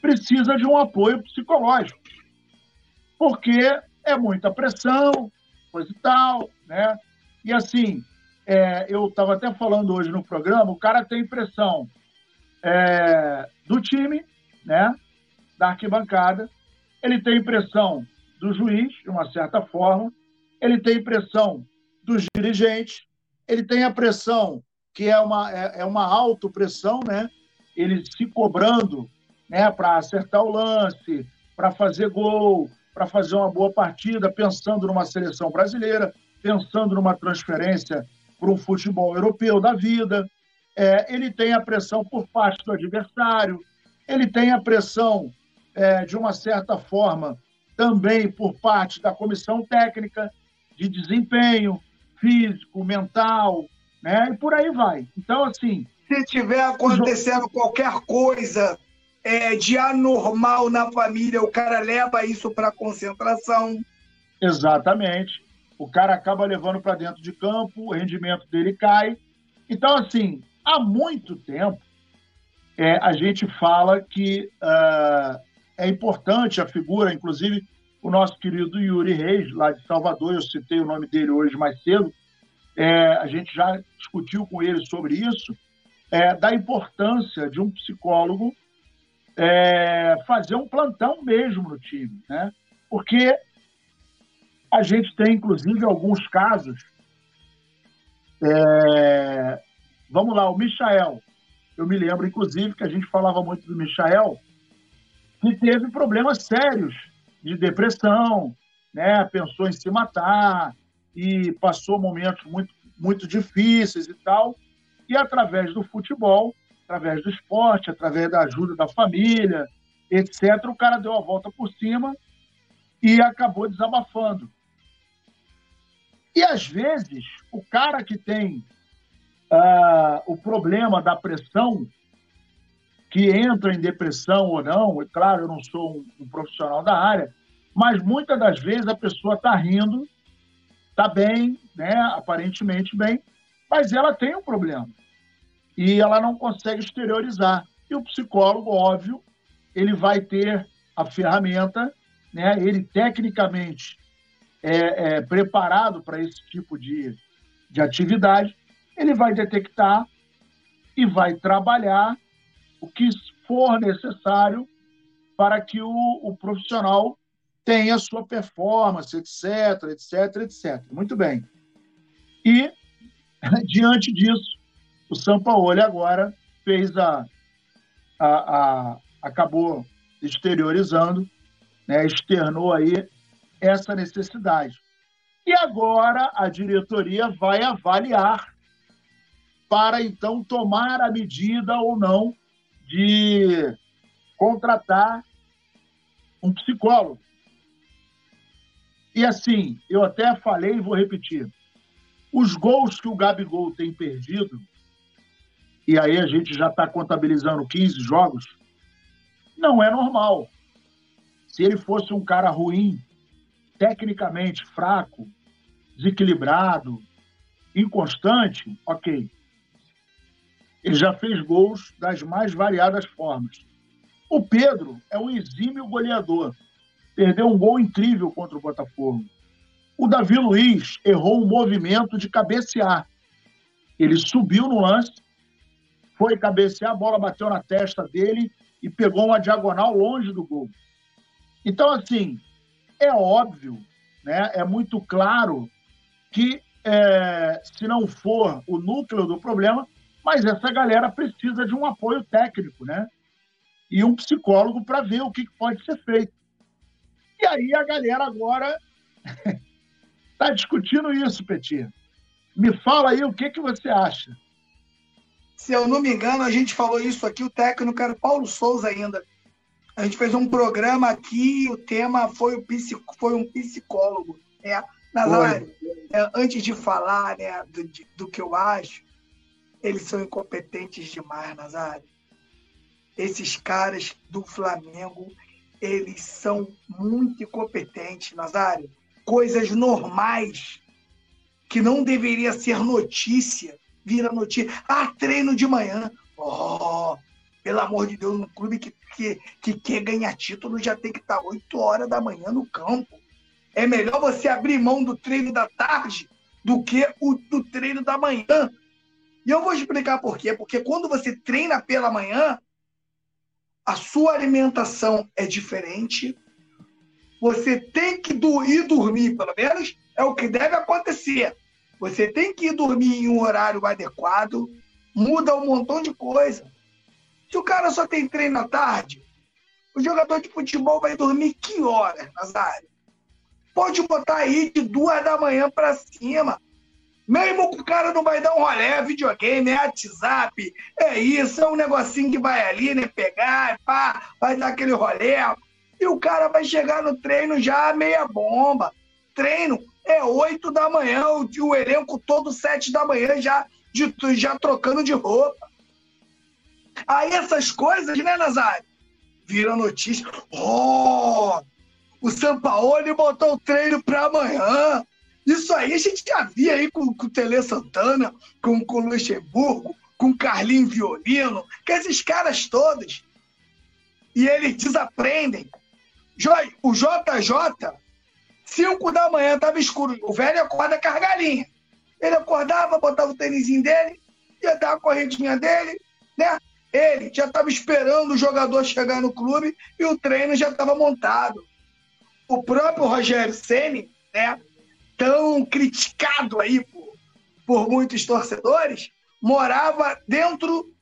Speaker 1: precisa de um apoio psicológico, porque é muita pressão, coisa e tal, né? E assim, é, eu estava até falando hoje no programa, o cara tem pressão é, do time, né? Da arquibancada, ele tem pressão do juiz, de uma certa forma, ele tem pressão dos dirigentes, ele tem a pressão que é uma, é, é uma autopressão, né? Ele se cobrando né, para acertar o lance, para fazer gol, para fazer uma boa partida, pensando numa seleção brasileira, pensando numa transferência para um futebol europeu da vida. É, ele tem a pressão por parte do adversário, ele tem a pressão, é, de uma certa forma, também por parte da comissão técnica, de desempenho físico, mental, né? E por aí vai. Então, assim.
Speaker 2: Se tiver acontecendo qualquer coisa é, de anormal na família, o cara leva isso para concentração.
Speaker 1: Exatamente. O cara acaba levando para dentro de campo, o rendimento dele cai. Então, assim, há muito tempo é, a gente fala que uh, é importante a figura, inclusive o nosso querido Yuri Reis, lá de Salvador, eu citei o nome dele hoje mais cedo, é, a gente já discutiu com ele sobre isso, é, da importância de um psicólogo é, fazer um plantão mesmo no time, né? Porque a gente tem, inclusive, alguns casos. É, vamos lá, o Michael. Eu me lembro, inclusive, que a gente falava muito do Michael, que teve problemas sérios de depressão, né? Pensou em se matar, e passou momentos muito, muito difíceis e tal. E através do futebol, através do esporte, através da ajuda da família, etc., o cara deu a volta por cima e acabou desabafando. E às vezes, o cara que tem uh, o problema da pressão, que entra em depressão ou não, é claro, eu não sou um, um profissional da área, mas muitas das vezes a pessoa está rindo está bem, né? aparentemente bem, mas ela tem um problema e ela não consegue exteriorizar. E o psicólogo, óbvio, ele vai ter a ferramenta, né? ele tecnicamente é, é preparado para esse tipo de, de atividade, ele vai detectar e vai trabalhar o que for necessário para que o, o profissional tem a sua performance, etc, etc, etc. Muito bem. E, diante disso, o São Paulo agora fez a, a, a acabou exteriorizando, né, externou aí essa necessidade. E agora a diretoria vai avaliar para então tomar a medida ou não de contratar um psicólogo. E assim, eu até falei e vou repetir. Os gols que o Gabigol tem perdido, e aí a gente já está contabilizando 15 jogos, não é normal. Se ele fosse um cara ruim, tecnicamente fraco, desequilibrado, inconstante, ok. Ele já fez gols das mais variadas formas. O Pedro é um exímio goleador perdeu um gol incrível contra o Botafogo. O Davi Luiz errou um movimento de cabecear. Ele subiu no lance, foi cabecear, a bola bateu na testa dele e pegou uma diagonal longe do gol. Então, assim, é óbvio, né? é muito claro que, é, se não for o núcleo do problema, mas essa galera precisa de um apoio técnico, né? E um psicólogo para ver o que pode ser feito. E aí a galera agora está discutindo isso, Petir. Me fala aí o que, que você acha.
Speaker 2: Se eu não me engano, a gente falou isso aqui, o técnico era Paulo Souza ainda. A gente fez um programa aqui, o tema foi, o psico, foi um psicólogo. Né? Nazário, é, antes de falar né, do, do que eu acho, eles são incompetentes demais, Nazário. Esses caras do Flamengo, eles são muito incompetentes, Nazário. Coisas normais que não deveria ser notícia, vira notícia. Ah, treino de manhã. Oh, pelo amor de Deus, um clube que, que, que quer ganhar título já tem que estar 8 horas da manhã no campo. É melhor você abrir mão do treino da tarde do que o do treino da manhã. E eu vou explicar por quê. Porque quando você treina pela manhã, a sua alimentação é diferente. Você tem que ir dormir, pelo menos é o que deve acontecer. Você tem que ir dormir em um horário adequado, muda um montão de coisa. Se o cara só tem treino à tarde, o jogador de futebol vai dormir que horas, Nazário? Pode botar aí de duas da manhã para cima. Mesmo que o cara não vai dar um rolé, videogame, é WhatsApp, é isso, é um negocinho que vai ali, né? Pegar, pá, vai dar aquele rolé. E o cara vai chegar no treino já meia bomba. Treino é oito da manhã, o, o elenco todo sete da manhã já, de, já trocando de roupa. Aí essas coisas, né, Nazário? Viram notícia. Oh! O Sampaoli botou o treino para amanhã. Isso aí a gente já via aí com, com o Tele Santana, com, com o Luxemburgo, com o Carlinho Violino, que esses caras todos. E eles desaprendem. O JJ, 5 da manhã, tava escuro. O velho acorda com as galinhas. Ele acordava, botava o tênisinho dele, ia dar a correntinha dele, né? Ele já estava esperando o jogador chegar no clube e o treino já estava montado. O próprio Rogério Ceni, né, tão criticado aí por, por muitos torcedores, morava dentro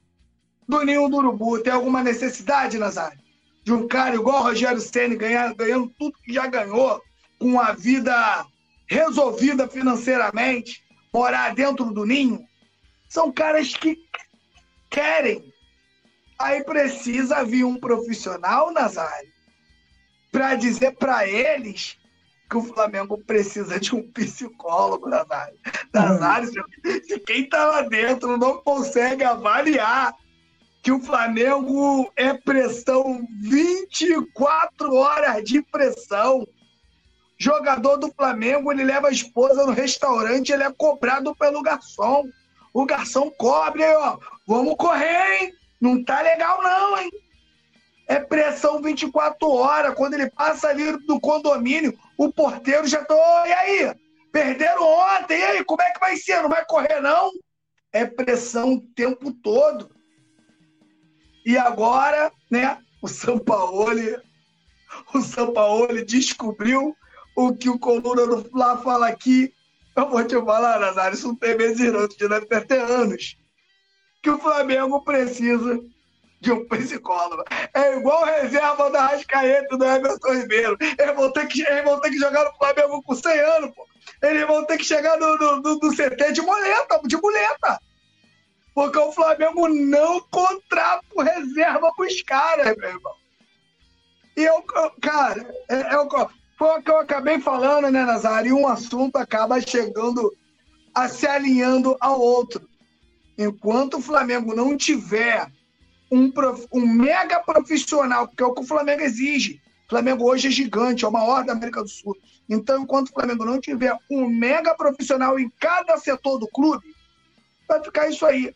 Speaker 2: do ninho do urubu. Tem alguma necessidade, Nazário? De um cara igual o Rogério Ceni ganhando, ganhando tudo que já ganhou, com a vida resolvida financeiramente, morar dentro do ninho? São caras que querem Aí precisa vir um profissional, Nazário, para dizer para eles que o Flamengo precisa de um psicólogo, Nazário. Nazário, se quem está lá dentro não consegue avaliar que o Flamengo é pressão 24 horas de pressão. Jogador do Flamengo, ele leva a esposa no restaurante, ele é cobrado pelo garçom. O garçom cobre aí, ó. Vamos correr, hein? Não tá legal, não, hein? É pressão 24 horas. Quando ele passa ali do condomínio, o porteiro já tá. E aí? Perderam ontem, e aí? Como é que vai ser? Não vai correr, não? É pressão o tempo todo. E agora, né? O Sampaoli, o Sampaoli descobriu o que o coluna do Fla fala aqui. Eu vou te falar, Nazário, isso não tem meses não, isso deve ter anos que o Flamengo precisa de um psicólogo. É igual reserva da Rascaeta do Everton Ribeiro. Eles vão, ter que, eles vão ter que jogar no Flamengo com 100 anos, pô. Eles vão ter que chegar no, no, no, no CT de muleta, de muleta. Porque o Flamengo não contrata reserva com os caras, meu irmão. E eu, cara, é, é, foi o que eu acabei falando, né, Nazário? E um assunto acaba chegando a se alinhando ao outro enquanto o Flamengo não tiver um, um mega profissional, que é o que o Flamengo exige, o Flamengo hoje é gigante, é o maior da América do Sul. Então, enquanto o Flamengo não tiver um mega profissional em cada setor do clube, vai ficar isso aí.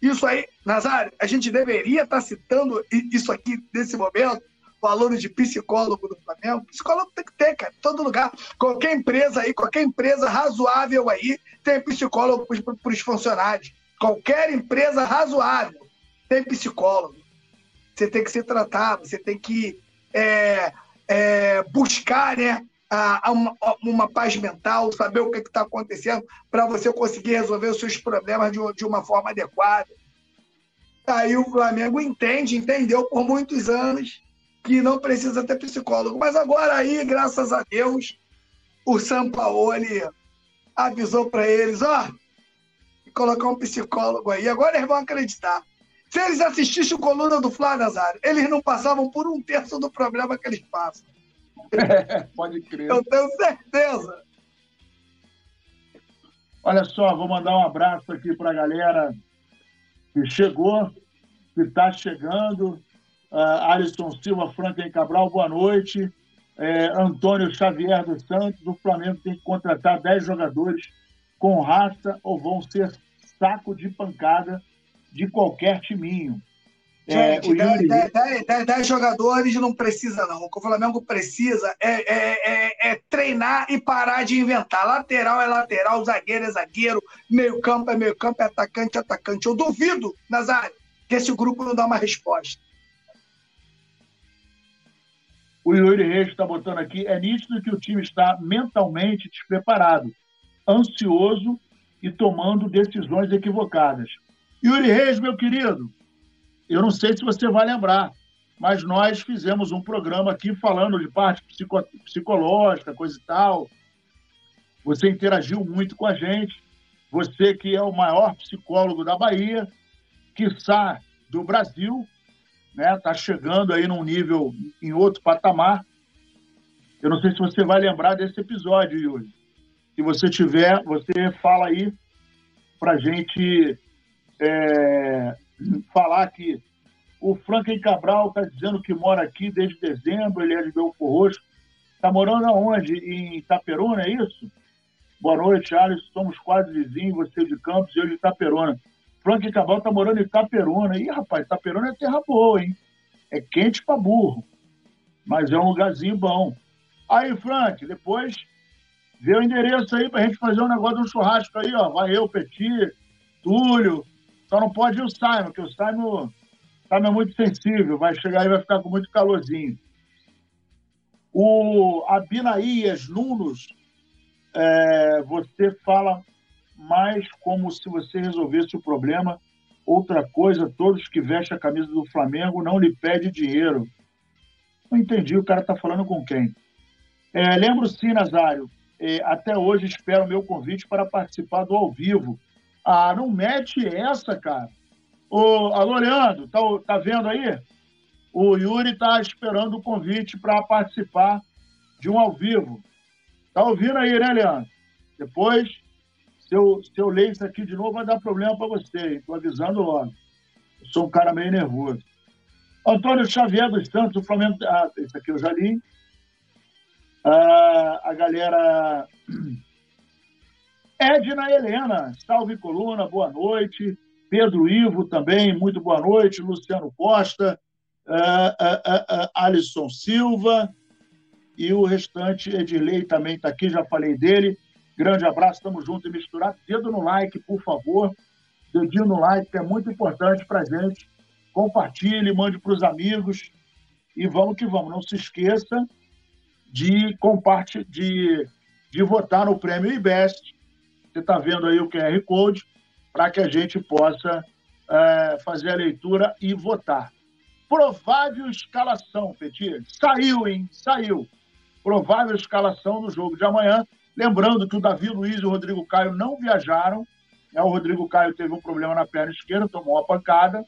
Speaker 2: Isso aí, Nazário, a gente deveria estar citando isso aqui nesse momento, valores de psicólogo do Flamengo. Psicólogo tem que ter, cara, em todo lugar. Qualquer empresa aí, qualquer empresa razoável aí, tem psicólogo para os funcionários. Qualquer empresa razoável tem psicólogo. Você tem que ser tratado, você tem que é, é, buscar né, a, a uma, uma, paz mental, saber o que está acontecendo para você conseguir resolver os seus problemas de, de uma forma adequada. Aí o Flamengo entende, entendeu por muitos anos que não precisa ter psicólogo. Mas agora aí, graças a Deus, o Sampaoli avisou para eles, ó, oh, colocar um psicólogo aí. Agora eles vão acreditar. Se eles assistissem o coluna do Flávio Nazário, eles não passavam por um terço do problema que eles passam.
Speaker 1: É, pode crer.
Speaker 2: Eu tenho certeza.
Speaker 1: Olha só, vou mandar um abraço aqui para a galera que chegou, que está chegando. Uh, Alisson Silva, Franklin Cabral, boa noite. É, Antônio Xavier dos Santos, o Flamengo tem que contratar 10 jogadores com raça ou vão ser saco de pancada de qualquer timinho.
Speaker 2: É, Gente, 10 Yuri... jogadores não precisa, não. O que o Flamengo precisa é, é, é, é, treinar e parar de inventar. Lateral é lateral, zagueiro é zagueiro, meio-campo é meio-campo, é atacante é atacante. Eu duvido, Nazário, que esse grupo não dá uma resposta.
Speaker 1: O Yuri Reis está botando aqui: é nítido que o time está mentalmente despreparado, ansioso e tomando decisões equivocadas. Yuri Reis, meu querido, eu não sei se você vai lembrar, mas nós fizemos um programa aqui falando de parte psico psicológica, coisa e tal. Você interagiu muito com a gente. Você que é o maior psicólogo da Bahia, quiçá do Brasil, né? Tá chegando aí num nível em outro patamar. Eu não sei se você vai lembrar desse episódio, Yuri. Se você tiver, você fala aí para gente é, falar que o Franklin Cabral está dizendo que mora aqui desde dezembro, ele é de Belfor Roxo. Está morando aonde? Em Itaperuna, é isso? Boa noite, Alisson. Somos quase vizinhos, você de Campos e eu de Itaperuna. Franklin Cabral está morando em Itaperuna. Ih, rapaz, Itaperuna é terra boa, hein? É quente para burro. Mas é um lugarzinho bom. Aí, Frank, depois vê o endereço aí para a gente fazer um negócio de um churrasco aí, ó. Vai eu, Petit, Túlio, só não pode ir o Simon, porque o Simon, Simon é muito sensível, vai chegar e vai ficar com muito calorzinho. O Abinaías Nunos, é, você fala mais como se você resolvesse o problema. Outra coisa, todos que vestem a camisa do Flamengo não lhe pede dinheiro. Não entendi, o cara está falando com quem? É, lembro sim, Nazário, é, até hoje espero o meu convite para participar do ao vivo ah, não mete essa, cara. Ô, alô, Leandro, tá, tá vendo aí? O Yuri tá esperando o convite para participar de um ao vivo. Tá ouvindo aí, né, Leandro? Depois, se eu, se eu ler isso aqui de novo, vai dar problema para você. Estou avisando logo. Eu sou um cara meio nervoso. Antônio Xavier dos Santos, o Flamengo. Ah, esse aqui eu já li. Ah, a galera Edna Helena, salve coluna, boa noite. Pedro Ivo também, muito boa noite. Luciano Costa, uh, uh, uh, Alisson Silva e o restante, Edilei também está aqui, já falei dele. Grande abraço, estamos juntos e misturados. Dedo no like, por favor. Dedinho no like, que é muito importante para gente. Compartilhe, mande para os amigos. E vamos que vamos. Não se esqueça de compartilhar, de, de votar no prêmio IBEST você está vendo aí o QR Code para que a gente possa é, fazer a leitura e votar. Provável escalação, Petit. Saiu, hein? Saiu. Provável escalação no jogo de amanhã. Lembrando que o Davi Luiz e o Rodrigo Caio não viajaram. É, o Rodrigo Caio teve um problema na perna esquerda, tomou uma pancada.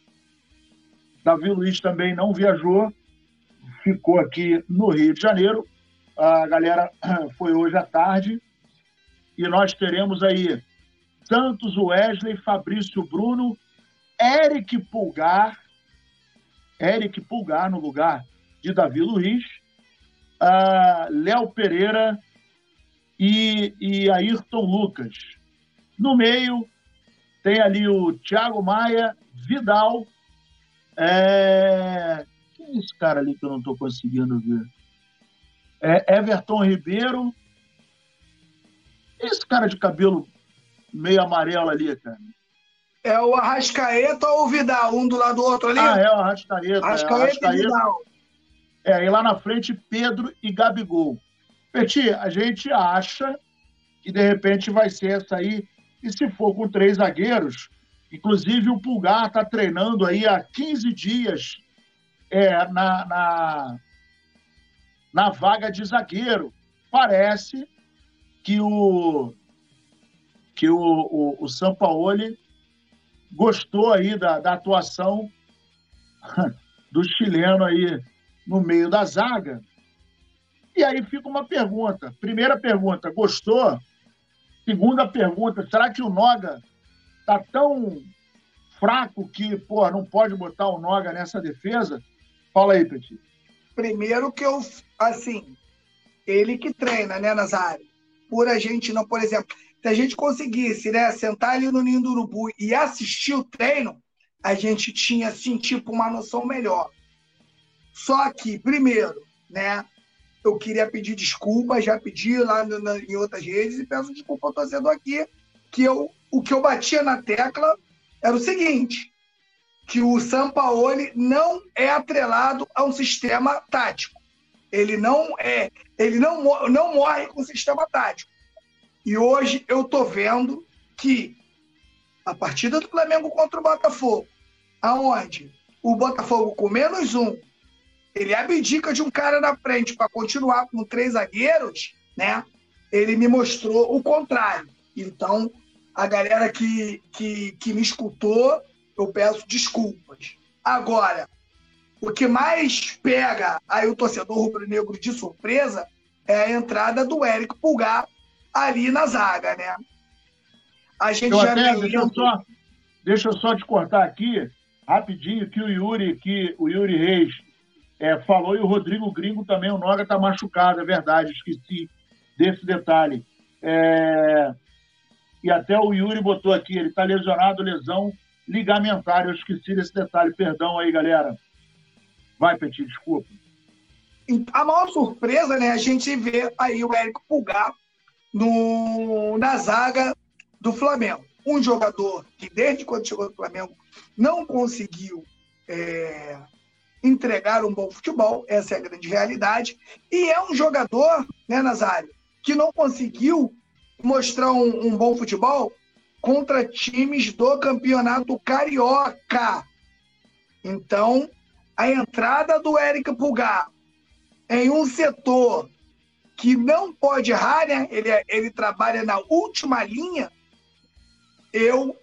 Speaker 1: Davi Luiz também não viajou, ficou aqui no Rio de Janeiro. A galera foi hoje à tarde e nós teremos aí Santos Wesley, Fabrício Bruno, Eric Pulgar, Eric Pulgar no lugar de Davi Luiz, uh, Léo Pereira e, e Ayrton Lucas. No meio tem ali o Thiago Maia, Vidal. É... Quem é esse cara ali que eu não estou conseguindo ver? É Everton Ribeiro esse cara de cabelo meio amarelo ali, cara?
Speaker 2: É o Arrascaeta ou o Vidal, um do lado do outro ali?
Speaker 1: Ah, é o Arrascaeta.
Speaker 2: Arrascaeta, é, Arrascaeta e Vidal.
Speaker 1: É, e lá na frente, Pedro e Gabigol. Peti, a gente acha que de repente vai ser essa aí. E se for com três zagueiros, inclusive o Pulgar está treinando aí há 15 dias é, na, na, na vaga de zagueiro. Parece que o que o, o, o Sampaoli gostou aí da, da atuação do chileno aí no meio da zaga. E aí fica uma pergunta. Primeira pergunta, gostou? Segunda pergunta, será que o Noga tá tão fraco que, pô, não pode botar o Noga nessa defesa? Fala aí, Petit.
Speaker 2: Primeiro que eu, assim, ele que treina, né, Nazário? Por a gente não, por exemplo, se a gente conseguisse, né, sentar ali no ninho do urubu e assistir o treino, a gente tinha, assim, tipo, uma noção melhor. Só que, primeiro, né, eu queria pedir desculpa, já pedi lá no, na, em outras redes e peço desculpa ao torcedor aqui, que eu, o que eu batia na tecla era o seguinte, que o Sampaoli não é atrelado a um sistema tático. Ele não é, ele não, não morre com o sistema tático. E hoje eu tô vendo que a partida do Flamengo contra o Botafogo, aonde o Botafogo com menos um, ele abdica de um cara na frente para continuar com três zagueiros, né? Ele me mostrou o contrário. Então, a galera que, que, que me escutou, eu peço desculpas. Agora, o que mais pega aí o torcedor rubro-negro de surpresa é a entrada do Érico Pulgar ali na zaga, né?
Speaker 1: A gente eu já até, deixa, eu só, deixa eu só te cortar aqui, rapidinho, que o Yuri, que o Yuri Reis é, falou, e o Rodrigo Gringo também, o Noga está machucado, é verdade, esqueci desse detalhe. É, e até o Yuri botou aqui, ele está lesionado, lesão ligamentar, eu esqueci desse detalhe, perdão aí, galera. Vai, Petit, desculpa.
Speaker 2: A maior surpresa, né, a gente vê aí o Érico Pulgar no, na zaga do Flamengo. Um jogador que, desde quando chegou no Flamengo, não conseguiu é, entregar um bom futebol, essa é a grande realidade. E é um jogador, né, Nazário, que não conseguiu mostrar um, um bom futebol contra times do campeonato carioca. Então, a entrada do Érica Pulgar em um setor que não pode errar, né? Ele, é, ele trabalha na última linha. Eu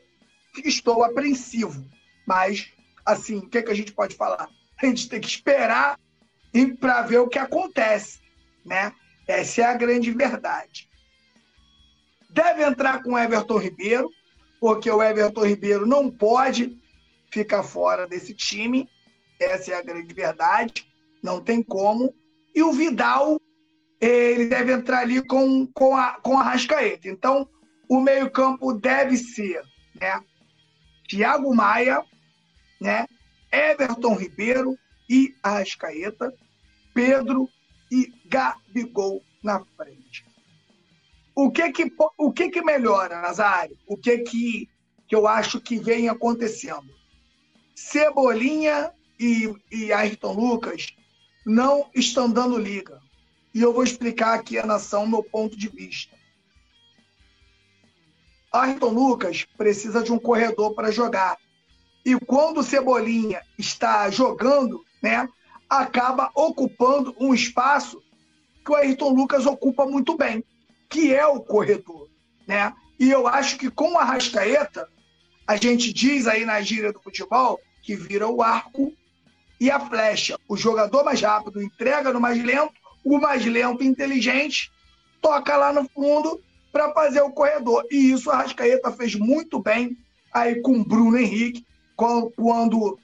Speaker 2: estou apreensivo. Mas, assim, o que, é que a gente pode falar? A gente tem que esperar para ver o que acontece, né? Essa é a grande verdade. Deve entrar com Everton Ribeiro, porque o Everton Ribeiro não pode ficar fora desse time. Essa é a grande verdade. Não tem como. E o Vidal ele deve entrar ali com, com, a, com a Rascaeta. Então, o meio-campo deve ser né, Thiago Maia, né, Everton Ribeiro e Arrascaeta, Pedro e Gabigol na frente. O que que, o que, que melhora, Nazário? O que, que, que eu acho que vem acontecendo? Cebolinha e, e Ayrton Lucas não estão dando liga. E eu vou explicar aqui a nação meu ponto de vista. Ayrton Lucas precisa de um corredor para jogar. E quando o Cebolinha está jogando, né, acaba ocupando um espaço que o Ayrton Lucas ocupa muito bem, que é o corredor. Né? E eu acho que com a Rascaeta, a gente diz aí na gíria do futebol que vira o arco e a flecha. O jogador mais rápido entrega no mais lento o mais lento inteligente toca lá no fundo para fazer o corredor. E isso a Rascaeta fez muito bem aí com o Bruno Henrique, quando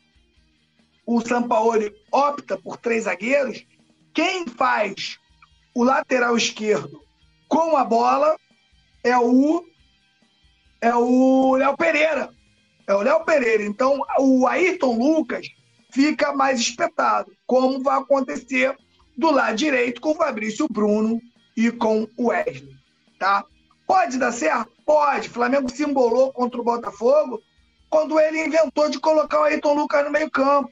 Speaker 2: o Sampaoli opta por três zagueiros, quem faz o lateral esquerdo com a bola é o é o Léo Pereira. É o Léo Pereira. Então, o Ayrton Lucas fica mais espetado, como vai acontecer do lado direito com o Fabrício Bruno e com o Wesley, tá? Pode dar certo? Pode. Flamengo se embolou contra o Botafogo quando ele inventou de colocar o Ayrton Lucas no meio campo.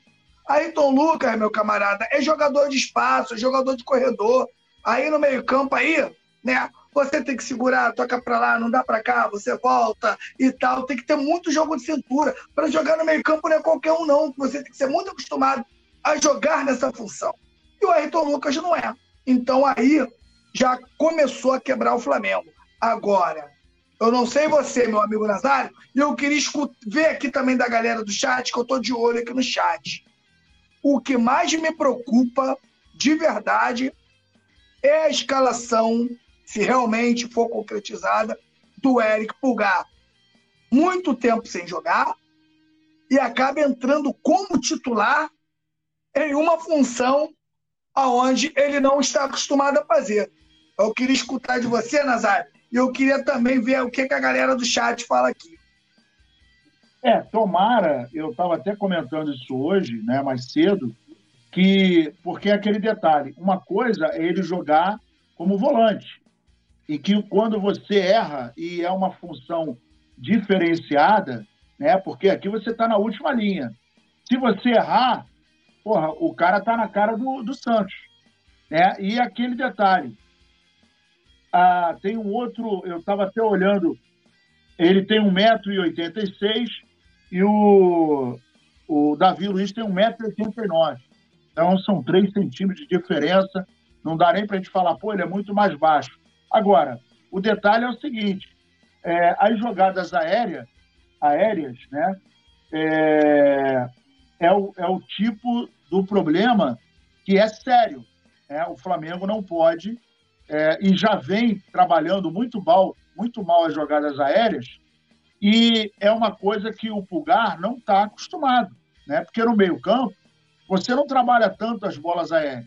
Speaker 2: Ayrton Lucas, meu camarada, é jogador de espaço, é jogador de corredor. Aí no meio-campo aí, né? Você tem que segurar, toca para lá, não dá para cá, você volta e tal. Tem que ter muito jogo de cintura. Para jogar no meio-campo não é qualquer um, não. Você tem que ser muito acostumado a jogar nessa função. E o Ayrton Lucas não é. Então aí já começou a quebrar o Flamengo. Agora, eu não sei você, meu amigo Nazário, e eu queria ver aqui também da galera do chat, que eu estou de olho aqui no chat. O que mais me preocupa, de verdade, é a escalação, se realmente for concretizada, do Eric Pulgar. Muito tempo sem jogar e acaba entrando como titular em uma função aonde ele não está acostumado a fazer. Eu queria escutar de você, Nazário, e eu queria também ver o que, a galera do chat fala aqui.
Speaker 1: É, tomara, eu estava até comentando isso hoje, né, mais cedo, que porque é aquele detalhe, uma coisa é ele jogar como volante, e que quando você erra e é uma função diferenciada, né, porque aqui você está na última linha. Se você errar, porra, o cara tá na cara do, do Santos. Né? E aquele detalhe, ah, tem um outro, eu estava até olhando, ele tem 1,86m e o, o Davi Luiz tem 1,89m. Então são 3 centímetros de diferença. Não dá nem para a gente falar, pô, ele é muito mais baixo. Agora, o detalhe é o seguinte: é, as jogadas aéreas, aéreas né, é, é, o, é o tipo do problema que é sério. É, o Flamengo não pode é, e já vem trabalhando muito mal, muito mal as jogadas aéreas, e é uma coisa que o Pulgar não está acostumado, né? Porque no meio-campo você não trabalha tanto as bolas aéreas.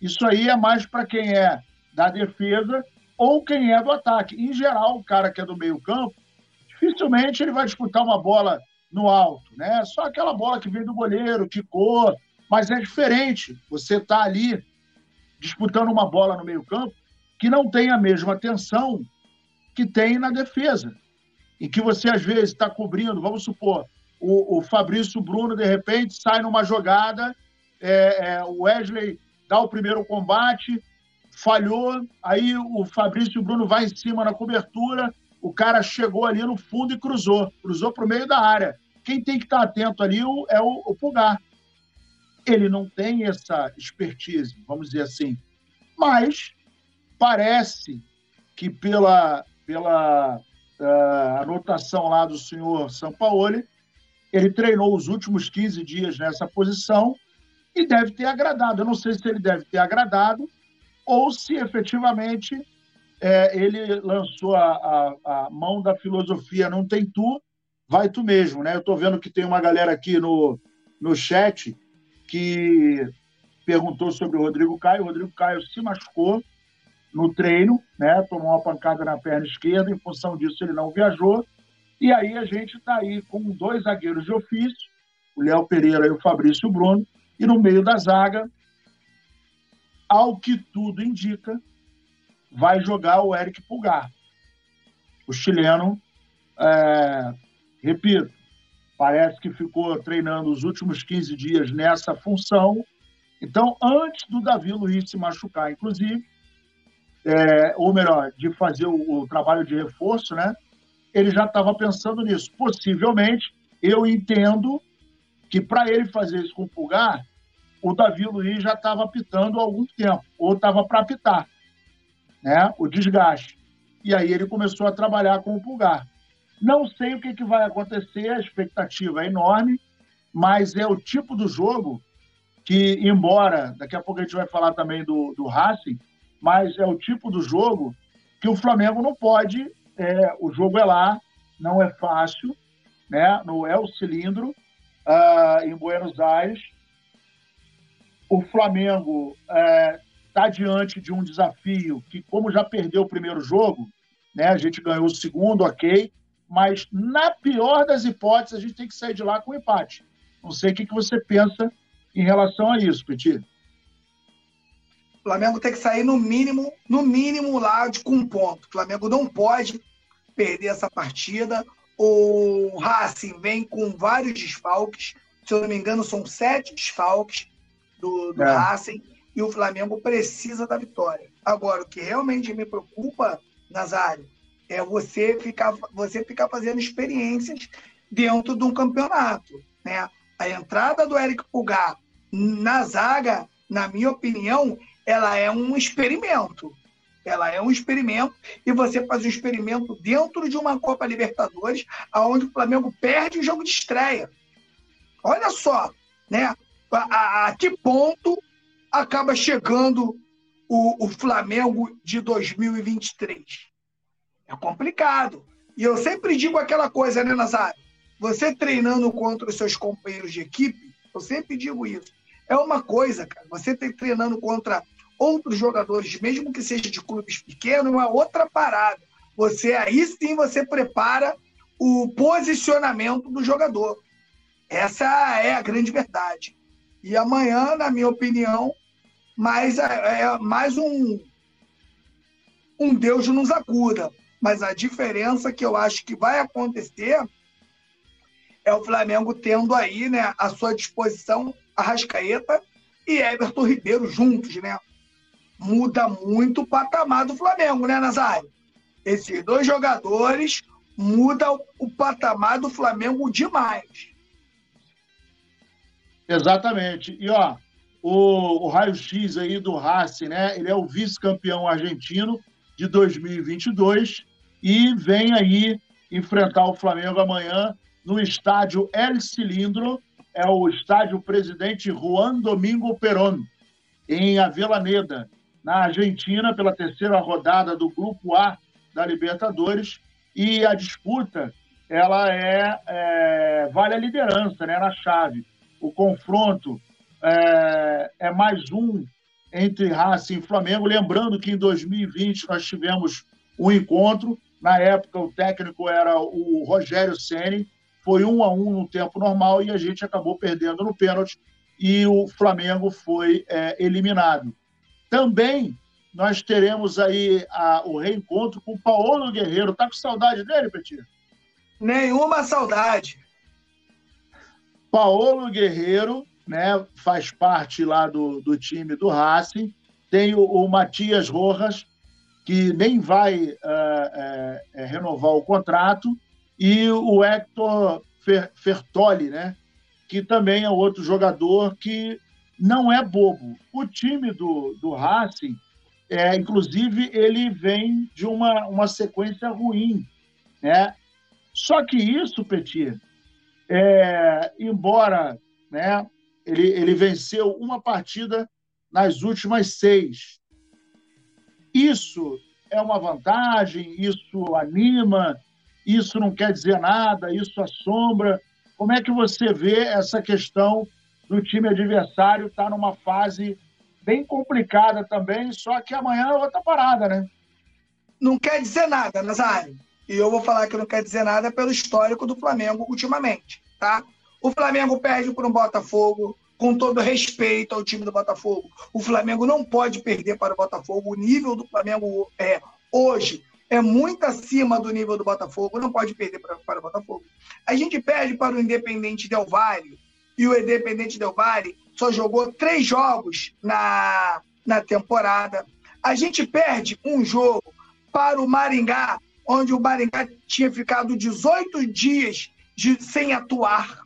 Speaker 1: Isso aí é mais para quem é da defesa ou quem é do ataque. Em geral, o cara que é do meio-campo, dificilmente ele vai disputar uma bola no alto, né? Só aquela bola que vem do goleiro, quicou, mas é diferente. Você está ali disputando uma bola no meio-campo que não tem a mesma tensão que tem na defesa. Em que você, às vezes, está cobrindo, vamos supor, o, o Fabrício Bruno, de repente, sai numa jogada, é, é, o Wesley dá o primeiro combate, falhou, aí o Fabrício Bruno vai em cima na cobertura, o cara chegou ali no fundo e cruzou, cruzou para o meio da área. Quem tem que estar atento ali é o, o Pulgar. Ele não tem essa expertise, vamos dizer assim. Mas parece que pela, pela uh, anotação lá do senhor Sampaoli, ele treinou os últimos 15 dias nessa posição e deve ter agradado. Eu não sei se ele deve ter agradado ou se efetivamente é, ele lançou a, a, a, mão da filosofia não tem tu, vai tu mesmo. Né? Eu estou vendo que tem uma galera aqui no, no chat que perguntou sobre o Rodrigo Caio. O Rodrigo Caio se machucou no treino, né? tomou uma pancada na perna esquerda, em função disso ele não viajou. E aí a gente está aí com dois zagueiros de ofício, o Léo Pereira e o Fabrício Bruno, e no meio da zaga, ao que tudo indica, vai jogar o Eric Pulgar. O chileno, é, repito, parece que ficou treinando os últimos 15 dias nessa função. Então, antes do Davi Luiz se machucar, inclusive, é, ou melhor, de fazer o, o trabalho de reforço, né? Ele já estava pensando nisso. Possivelmente, eu entendo que para ele fazer isso com o Pulgar, o Davi Luiz já estava apitando há algum tempo, ou estava para apitar, né? O desgaste. E aí ele começou a trabalhar com o Pulgar. Não sei o que, que vai acontecer, a expectativa é enorme, mas é o tipo do jogo que, embora daqui a pouco a gente vai falar também do, do Racing, mas é o tipo do jogo que o Flamengo não pode. É, o jogo é lá, não é fácil, né? no El Cilindro, uh, em Buenos Aires. O Flamengo está é, diante de um desafio que, como já perdeu o primeiro jogo, né? a gente ganhou o segundo, ok, mas na pior das hipóteses, a gente tem que sair de lá com empate. Não sei o que, que você pensa em relação a isso, Petit.
Speaker 2: O Flamengo tem que sair no mínimo, no mínimo lá de com um ponto. O Flamengo não pode perder essa partida. O Racing vem com vários desfalques. Se eu não me engano, são sete desfalques do, do é. Racing e o Flamengo precisa da vitória. Agora, o que realmente me preocupa, Nazário, é você ficar, você ficar fazendo experiências dentro de um campeonato. Né? A entrada do Eric Pulgar na zaga, na minha opinião, ela é um experimento. Ela é um experimento e você faz um experimento dentro de uma Copa Libertadores, aonde o Flamengo perde o jogo de estreia. Olha só, né? A, a, a que ponto acaba chegando o, o Flamengo de 2023? É complicado. E eu sempre digo aquela coisa, né, Nazário? Você treinando contra os seus companheiros de equipe, eu sempre digo isso. É uma coisa, cara. Você tá treinando contra outros jogadores, mesmo que seja de clubes pequenos, é uma outra parada. Você aí sim você prepara o posicionamento do jogador. Essa é a grande verdade. E amanhã, na minha opinião, mais, é, é mais um, um Deus nos acuda. Mas a diferença que eu acho que vai acontecer é o Flamengo tendo aí né, à sua disposição Arrascaeta e Everton Ribeiro juntos, né? Muda muito o patamar do Flamengo, né, Nazário? Esses dois jogadores mudam o patamar do Flamengo demais.
Speaker 1: Exatamente. E ó, o, o raio-x aí do Racing, né? Ele é o vice-campeão argentino de 2022 e vem aí enfrentar o Flamengo amanhã no estádio El Cilindro, é o estádio Presidente Juan Domingo Perón, em Avellaneda, na Argentina, pela terceira rodada do Grupo A da Libertadores. E a disputa ela é, é vale a liderança né, na chave. O confronto é, é mais um entre Racing e Flamengo. Lembrando que em 2020 nós tivemos um encontro. Na época, o técnico era o Rogério Ceni foi um a um no tempo normal e a gente acabou perdendo no pênalti e o Flamengo foi é, eliminado. Também nós teremos aí a, o reencontro com o Paulo Guerreiro. Tá com saudade dele, Petir?
Speaker 2: Nenhuma saudade.
Speaker 1: Paulo Guerreiro, né, faz parte lá do, do time do Racing. Tem o, o Matias Rojas, que nem vai uh, renovar o contrato e o Hector Fertoli, né? que também é outro jogador que não é bobo. O time do, do Racing, é, inclusive, ele vem de uma, uma sequência ruim. Né? Só que isso, Petit, é, embora né, ele, ele venceu uma partida nas últimas seis, isso é uma vantagem, isso anima, isso não quer dizer nada, isso assombra. Como é que você vê essa questão do time adversário estar tá numa fase bem complicada também, só que amanhã é outra parada, né?
Speaker 2: Não quer dizer nada, Nazário. E eu vou falar que não quer dizer nada pelo histórico do Flamengo ultimamente, tá? O Flamengo perde para um Botafogo, com todo respeito ao time do Botafogo. O Flamengo não pode perder para o Botafogo. O nível do Flamengo é hoje é muito acima do nível do Botafogo, não pode perder para, para o Botafogo. A gente perde para o Independente Del Valle, e o Independente Del Valle só jogou três jogos na, na temporada. A gente perde um jogo para o Maringá, onde o Maringá tinha ficado 18 dias de, sem atuar.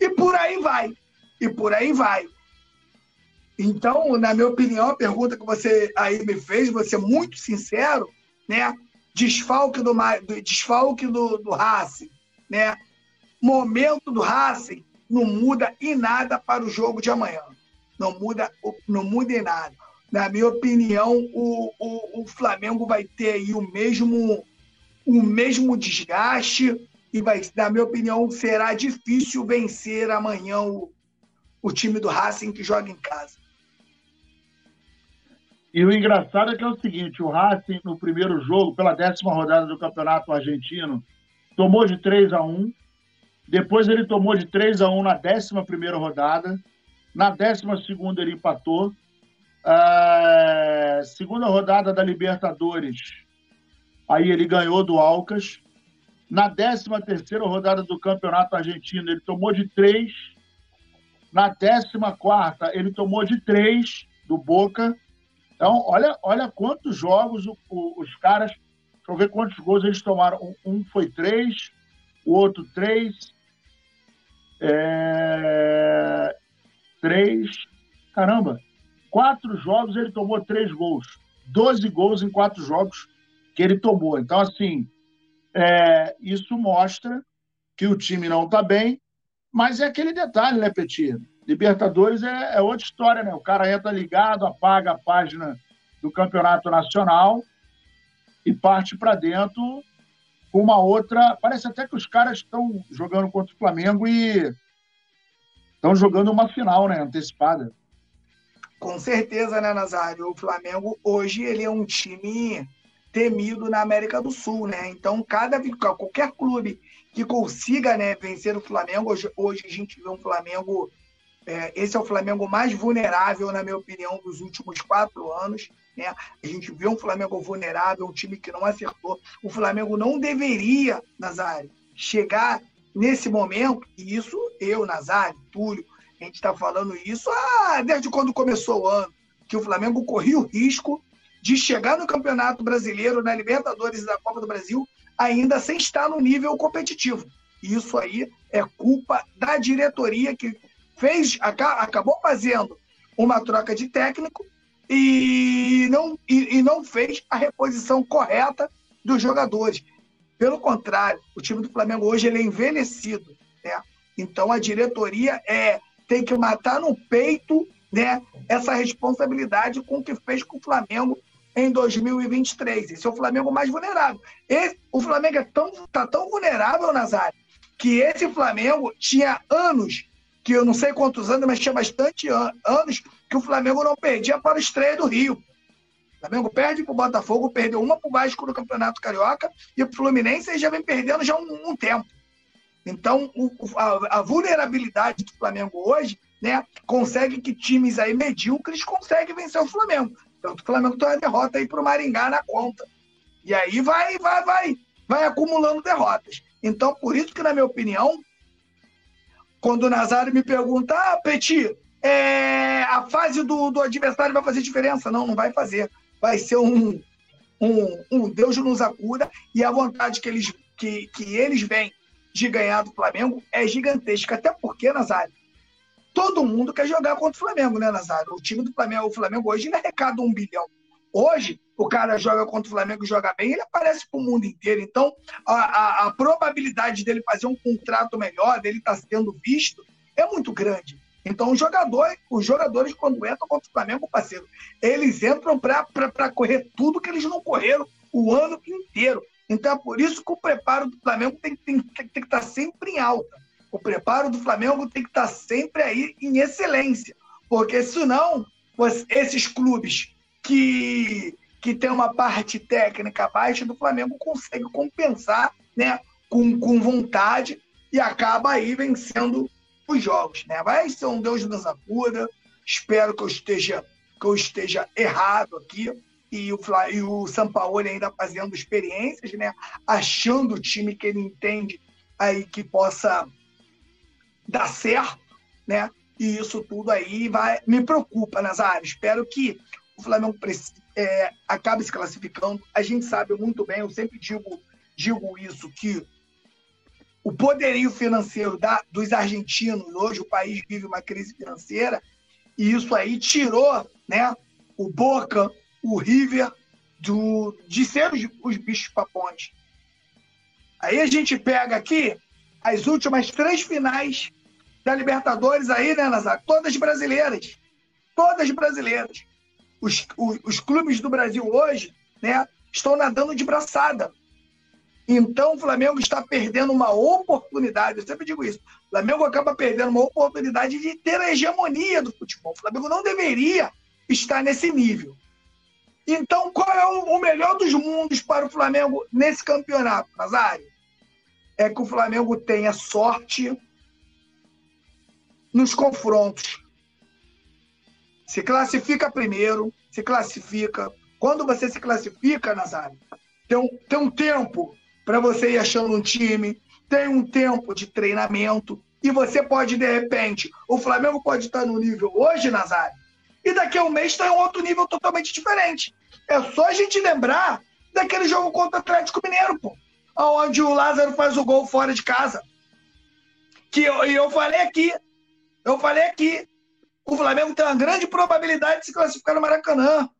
Speaker 2: E por aí vai. E por aí vai. Então, na minha opinião, a pergunta que você aí me fez, você muito sincero, né? Desfalque do, desfalque do, do Racing, né? Momento do Racing não muda em nada para o jogo de amanhã. Não muda, não muda em nada. Na minha opinião, o, o, o Flamengo vai ter aí o mesmo, o mesmo desgaste e vai, na minha opinião, será difícil vencer amanhã o, o time do Racing que joga em casa.
Speaker 1: E o engraçado é que é o seguinte: o Racing, no primeiro jogo, pela décima rodada do Campeonato Argentino, tomou de 3 a 1 Depois ele tomou de 3 a 1 na décima primeira rodada. Na décima segunda ele empatou. Uh, segunda rodada da Libertadores, aí ele ganhou do Alcas. Na 13 terceira rodada do Campeonato Argentino, ele tomou de três. Na 14 quarta, ele tomou de três do Boca. Então, olha, olha quantos jogos o, o, os caras. Deixa eu ver quantos gols eles tomaram. Um, um foi três, o outro três. É... Três. Caramba! Quatro jogos ele tomou três gols. Doze gols em quatro jogos que ele tomou. Então, assim, é, isso mostra que o time não está bem, mas é aquele detalhe, né, Petit? Libertadores é, é, outra história, né? O cara entra ligado, apaga a página do campeonato nacional e parte para dentro com uma outra. Parece até que os caras estão jogando contra o Flamengo e estão jogando uma final, né? Antecipada.
Speaker 2: Com certeza, né, Nazário? O Flamengo hoje ele é um time temido na América do Sul, né? Então, cada qualquer clube que consiga né, vencer o Flamengo, hoje, hoje a gente vê um Flamengo. É, esse é o Flamengo mais vulnerável, na minha opinião, dos últimos quatro anos. Né? A gente vê um Flamengo vulnerável, um time que não acertou. O Flamengo não deveria, Nazário, chegar nesse momento, e isso eu, Nazário, Túlio, a gente está falando isso ah, desde quando começou o ano, que o Flamengo corria o risco de chegar no Campeonato Brasileiro, na Libertadores e na Copa do Brasil, ainda sem estar no nível competitivo. Isso aí é culpa da diretoria que fez, acabou fazendo uma troca de técnico e não, e, e não fez a reposição correta dos jogadores. Pelo contrário, o time do Flamengo hoje ele é envelhecido. Né? Então a diretoria é, tem que matar no peito né, essa responsabilidade com o que fez com o Flamengo em 2023. Esse é o Flamengo mais vulnerável. Esse, o Flamengo é tão, tá tão vulnerável, Nazário, que esse Flamengo tinha anos, que eu não sei quantos anos, mas tinha bastante an anos, que o Flamengo não perdia para o estreia do Rio. O Flamengo perde para o Botafogo, perdeu uma para o Vasco no Campeonato Carioca e o Fluminense já vem perdendo já um, um tempo. Então, o, a, a, vulnerabilidade do Flamengo hoje né, consegue que times aí medíocres conseguem vencer o Flamengo. Tanto o Flamengo tem uma derrota aí para o Maringá na conta. E aí vai, vai, vai, vai acumulando derrotas. Então, por isso que, na minha opinião, quando o Nazário me pergunta, ah, Petit, é, a fase do, do adversário vai fazer diferença? Não, não vai fazer. Vai ser um, um, um Deus nos acuda e a vontade que eles, que, que eles vêm de ganhar do Flamengo é gigantesca. Até porque, Nazário, todo mundo quer jogar contra o Flamengo, né, Nazário? O time do Flamengo, o Flamengo hoje ele arrecada um bilhão. Hoje, o cara joga contra o Flamengo e joga bem, ele aparece para o mundo inteiro. Então, a, a, a, probabilidade dele fazer um contrato melhor, dele estar tá sendo visto, é muito grande. Então, os jogadores, os jogadores quando entram contra o Flamengo, parceiro, eles entram para correr tudo que eles não correram o ano inteiro. Então, é por isso que o preparo do Flamengo tem, tem, tem, tem que estar tá sempre em alta o preparo do Flamengo tem que estar sempre aí em excelência, porque senão esses clubes que, que têm uma parte técnica baixa do Flamengo conseguem compensar né, com, com vontade e acaba aí vencendo os jogos. Né? Vai ser um Deus nos acuda, espero que eu esteja, que eu esteja errado aqui, e o, e o Sampaoli ainda fazendo experiências, né? achando o time que ele entende aí que possa dar certo, né? E isso tudo aí vai me preocupa, Nazário. Espero que o Flamengo é, acabe se classificando. A gente sabe muito bem, eu sempre digo, digo isso, que o poderio financeiro da, dos argentinos, hoje o país vive uma crise financeira, e isso aí tirou né, o Boca, o River, do, de ser os, os bichos papões. Aí a gente pega aqui as últimas três finais da Libertadores aí, né, Nazar? Todas brasileiras. Todas brasileiras. Os, os, os, clubes do Brasil hoje né, estão nadando de braçada. Então o Flamengo está perdendo uma oportunidade, eu sempre digo isso. O Flamengo acaba perdendo uma oportunidade de ter a hegemonia do futebol. O Flamengo não deveria estar nesse nível. Então, qual é o melhor dos mundos para o Flamengo nesse campeonato, Nazário? É que o Flamengo tenha sorte nos confrontos. Se classifica primeiro, se classifica. Quando você se classifica, Nazário, tem um, tem um tempo para você ir achando um time, tem um tempo de treinamento e você pode, de repente, o Flamengo pode estar no nível hoje, Nazário, e daqui a um mês está em outro nível totalmente diferente. É só a gente lembrar daquele jogo contra o Atlético Mineiro, pô, onde o Lázaro faz o gol fora de casa. Que eu, eu falei aqui, eu falei aqui, o Flamengo tem uma grande probabilidade de se classificar no Maracanã.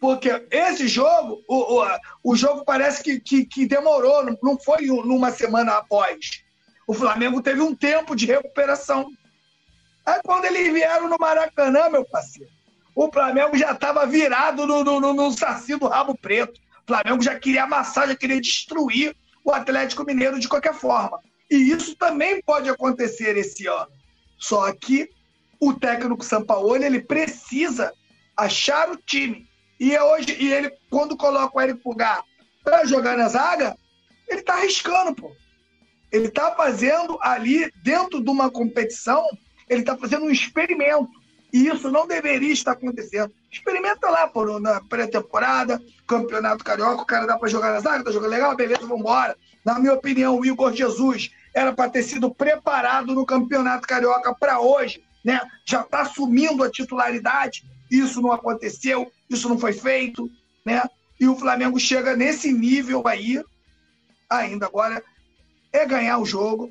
Speaker 2: Porque esse jogo, o, o, o jogo parece que, que, que demorou, não foi numa semana após. O Flamengo teve um tempo de recuperação. Aí quando eles vieram no Maracanã, meu parceiro, o Flamengo já estava virado no, no, no, no saci do rabo preto. O Flamengo já queria amassar, já queria destruir o Atlético Mineiro de qualquer forma. E isso também pode acontecer esse ano. Só que o técnico Sampaoli, ele precisa achar o time. E, é hoje, e ele, quando coloca o Eric Pulgar para jogar na zaga, ele está arriscando, pô. Ele está fazendo ali, dentro de uma competição, ele está fazendo um experimento. E isso não deveria estar acontecendo. Experimenta lá, pô, na pré-temporada, campeonato carioca, o cara dá para jogar na zaga, tá jogando legal, beleza, vamos embora. Na minha opinião, o Igor Jesus era para ter sido preparado no campeonato carioca para hoje, né? Já está assumindo a titularidade. Isso não aconteceu, isso não foi feito, né? E o Flamengo chega nesse nível aí, ainda agora, é ganhar o jogo,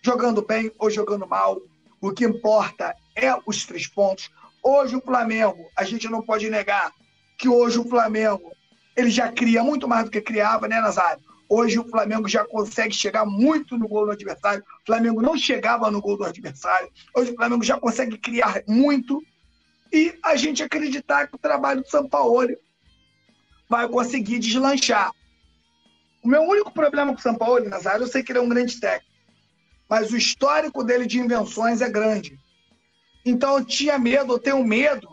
Speaker 2: jogando bem ou jogando mal. O que importa é os três pontos. Hoje o Flamengo, a gente não pode negar que hoje o Flamengo ele já cria muito mais do que criava, né, Nazário? Hoje o Flamengo já consegue chegar muito no gol do adversário. O Flamengo não chegava no gol do adversário. Hoje o Flamengo já consegue criar muito. E a gente acreditar que o trabalho do São Paulo vai conseguir deslanchar. O meu único problema com o São Paulo, Nazário, eu sei que ele é um grande técnico. Mas o histórico dele de invenções é grande. Então eu tinha medo, eu tenho medo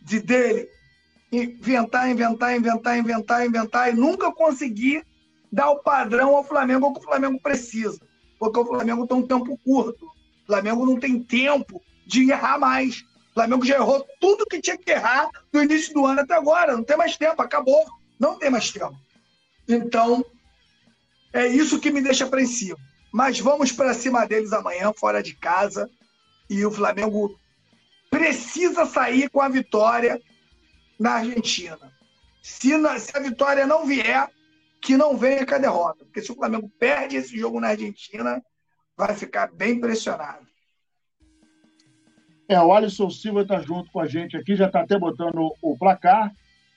Speaker 2: de dele inventar, inventar, inventar, inventar, inventar e nunca conseguir dar o padrão ao Flamengo que o Flamengo precisa. Porque o Flamengo tem um tempo curto. O Flamengo não tem tempo de errar mais. O Flamengo já errou tudo que tinha que errar do início do ano até agora. Não tem mais tempo, acabou. Não tem mais tempo. Então, é isso que me deixa apreensivo. Mas vamos para cima deles amanhã, fora de casa. E o Flamengo precisa sair com a vitória na Argentina. Se, na, se a vitória não vier, que não venha com a derrota. Porque se o Flamengo perde esse jogo na Argentina, vai ficar bem pressionado.
Speaker 1: É, o Alisson Silva está junto com a gente aqui, já está até botando o placar.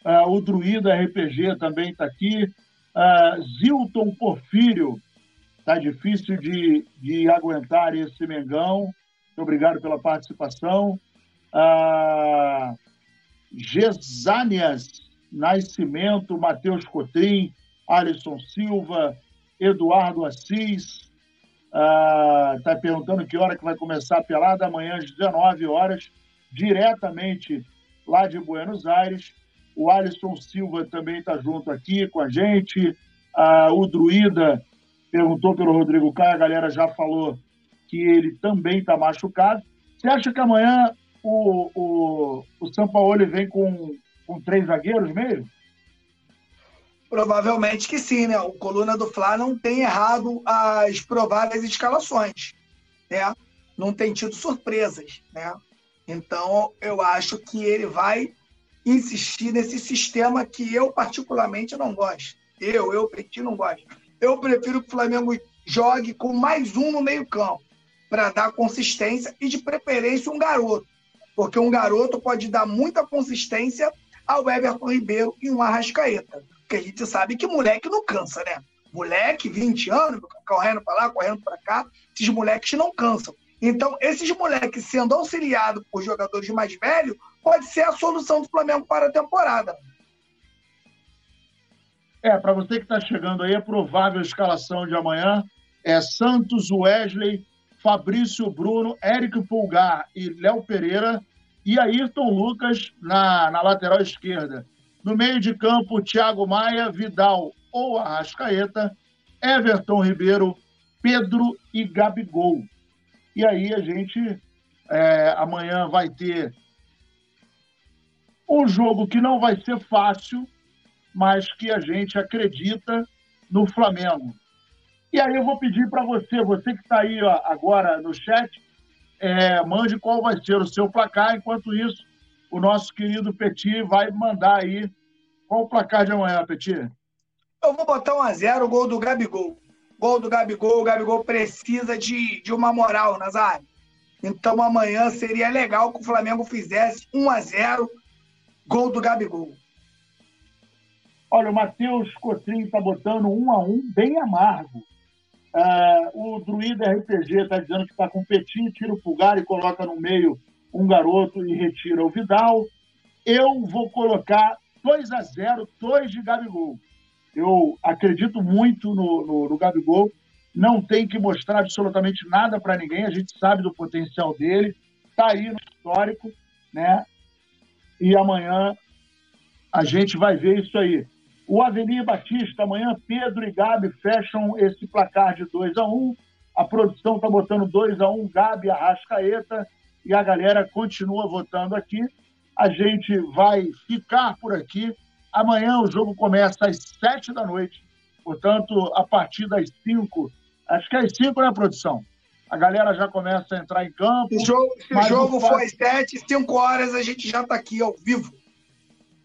Speaker 1: Uh, o Druida RPG também está aqui. Uh, Zilton Porfírio, está difícil de, de aguentar esse Mengão. Muito obrigado pela participação. Uh, Gesânias Nascimento, Matheus Cotrim, Alisson Silva, Eduardo Assis. Está uh, perguntando que hora que vai começar a pelada. Amanhã às 19 horas, diretamente lá de Buenos Aires. O Alisson Silva também está junto aqui com a gente. Uh, o Druida perguntou pelo Rodrigo Caio, a galera já falou que ele também está machucado. Você acha que amanhã o, o, o São Paulo vem com, com três zagueiros mesmo?
Speaker 2: Provavelmente que sim, né? O Coluna do Fla não tem errado as prováveis escalações, né? Não tem tido surpresas, né? Então, eu acho que ele vai insistir nesse sistema que eu particularmente não gosto. Eu, eu, Petit, não gosto. Eu prefiro que o Flamengo jogue com mais um no meio campo, para dar consistência e, de preferência, um garoto. Porque um garoto pode dar muita consistência ao Everton Ribeiro e um Arrascaeta. Porque a gente sabe que moleque não cansa, né? Moleque, 20 anos, correndo para lá, correndo para cá, esses moleques não cansam. Então, esses moleques sendo auxiliados por jogadores mais velhos, pode ser a solução do Flamengo para a temporada.
Speaker 1: É, para você que está chegando aí, a provável escalação de amanhã é Santos, Wesley, Fabrício Bruno, Érico Pulgar e Léo Pereira e Ayrton Lucas na, na lateral esquerda. No meio de campo, Thiago Maia, Vidal ou Arrascaeta, Everton Ribeiro, Pedro e Gabigol. E aí a gente é, amanhã vai ter um jogo que não vai ser fácil, mas que a gente acredita no Flamengo. E aí eu vou pedir para você, você que está aí ó, agora no chat, é, mande qual vai ser o seu placar. Enquanto isso, o nosso querido Petit vai mandar aí qual o placar de amanhã, Petit.
Speaker 2: Eu vou botar um a zero, gol do Gabigol. Gol do Gabigol, o Gabigol precisa de, de uma moral, Nazário. Então amanhã seria legal que o Flamengo fizesse 1 a 0 gol do Gabigol.
Speaker 1: Olha, o Matheus Cotrim está botando 1 a 1 bem amargo. Uh, o Druida RPG está dizendo que está com Petit, tira o Pulgar e coloca no meio um garoto e retira o Vidal. Eu vou colocar 2 a 0 2 de Gabigol. Eu acredito muito no, no, no Gabigol. Não tem que mostrar absolutamente nada para ninguém. A gente sabe do potencial dele. Está aí no histórico, né? E amanhã a gente vai ver isso aí. O Avenir Batista, amanhã Pedro e Gabi fecham esse placar de 2 a 1 um. A produção está botando 2 a 1 um, Gabi Arrascaeta, e a galera continua votando aqui. A gente vai ficar por aqui. Amanhã o jogo começa às 7 da noite, portanto, a partir das 5, acho que é às 5, né, produção? A galera já começa a entrar em campo.
Speaker 2: Se o jogo, se o jogo for às 7, 5 horas, a gente já está aqui ao vivo.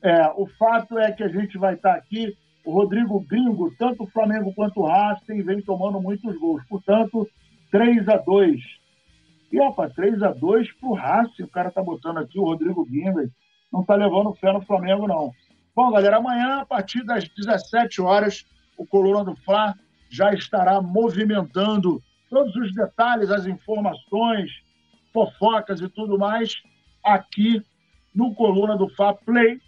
Speaker 1: É, o fato é que a gente vai estar aqui. O Rodrigo Gringo, tanto o Flamengo quanto o Racing, vem tomando muitos gols. Portanto, 3 a 2 E, opa, 3 a 2 pro Racing. O cara tá botando aqui, o Rodrigo Gringo. Não tá levando fé no Flamengo, não. Bom, galera, amanhã, a partir das 17 horas, o Coluna do Fla já estará movimentando todos os detalhes, as informações, fofocas e tudo mais aqui no Coluna do Fla Play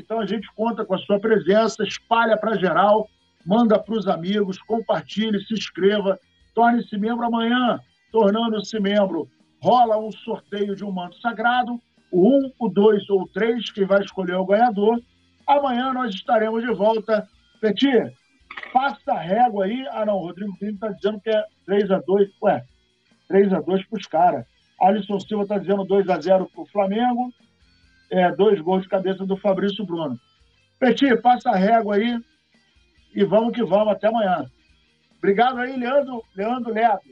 Speaker 1: então a gente conta com a sua presença, espalha para geral, manda para os amigos, compartilhe, se inscreva, torne-se membro amanhã. Tornando-se membro, rola um sorteio de um manto sagrado, o 1, o 2 ou o 3, quem vai escolher o ganhador. Amanhã nós estaremos de volta. Petit, passa a régua aí. Ah, não, o Rodrigo Pinto está dizendo que é 3 a 2 Ué, 3 a 2 para os caras. Alisson Silva está dizendo 2 a 0 para o Flamengo é, dois gols de cabeça do Fabrício Bruno. Petit, passa a régua aí e vamos que vamos. Até amanhã. Obrigado aí, Leandro, Leandro Neto.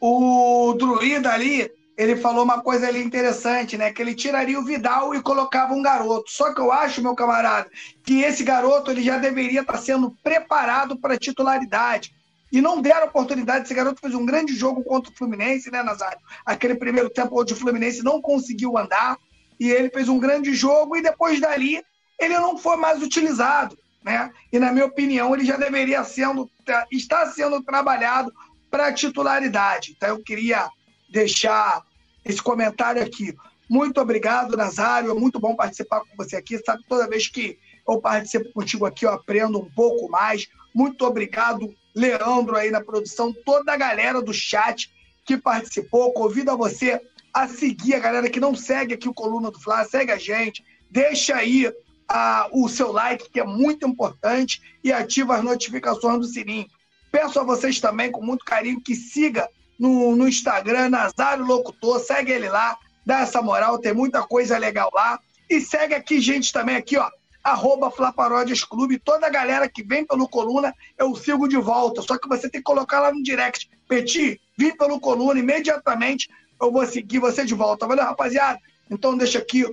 Speaker 2: O Druida ali, ele falou uma coisa ali interessante, né? Que ele tiraria o Vidal e colocava um garoto. Só que eu acho, meu camarada, que esse garoto ele já deveria estar sendo preparado para titularidade. E não deram oportunidade. Esse garoto fez um grande jogo contra o Fluminense, né, Nazário? Aquele primeiro tempo onde o Fluminense não conseguiu andar e ele fez um grande jogo e depois dali ele não foi mais utilizado, né? E na minha opinião ele já deveria sendo está sendo trabalhado para titularidade. Então eu queria deixar esse comentário aqui. Muito obrigado, Nazário. É muito bom participar com você aqui. Sabe, toda vez que eu participo contigo aqui, eu aprendo um pouco mais. Muito obrigado, Leandro, aí na produção, toda a galera do chat que participou. Convido a você a seguir a galera que não segue aqui o Coluna do Fla, segue a gente, deixa aí a, o seu like, que é muito importante, e ativa as notificações do sininho. Peço a vocês também, com muito carinho, que siga no, no Instagram, Nazário Locutor, segue ele lá, dá essa moral, tem muita coisa legal lá. E segue aqui, gente, também aqui, ó, arroba Flaparódias Clube. Toda a galera que vem pelo Coluna, eu sigo de volta. Só que você tem que colocar lá no direct. Petit, vim pelo Coluna imediatamente eu vou seguir você de volta. Valeu, rapaziada? Então deixa aqui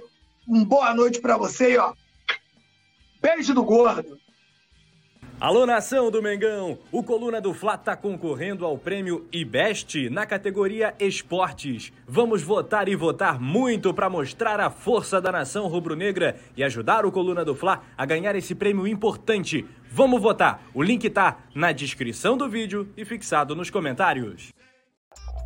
Speaker 2: um boa noite para você, ó. Beijo do gordo.
Speaker 3: Alô, nação do Mengão! O Coluna do Fla está concorrendo ao prêmio IBEST na categoria Esportes. Vamos votar e votar muito para mostrar a força da nação rubro-negra e ajudar o Coluna do Fla a ganhar esse prêmio importante. Vamos votar! O link tá na descrição do vídeo e fixado nos comentários.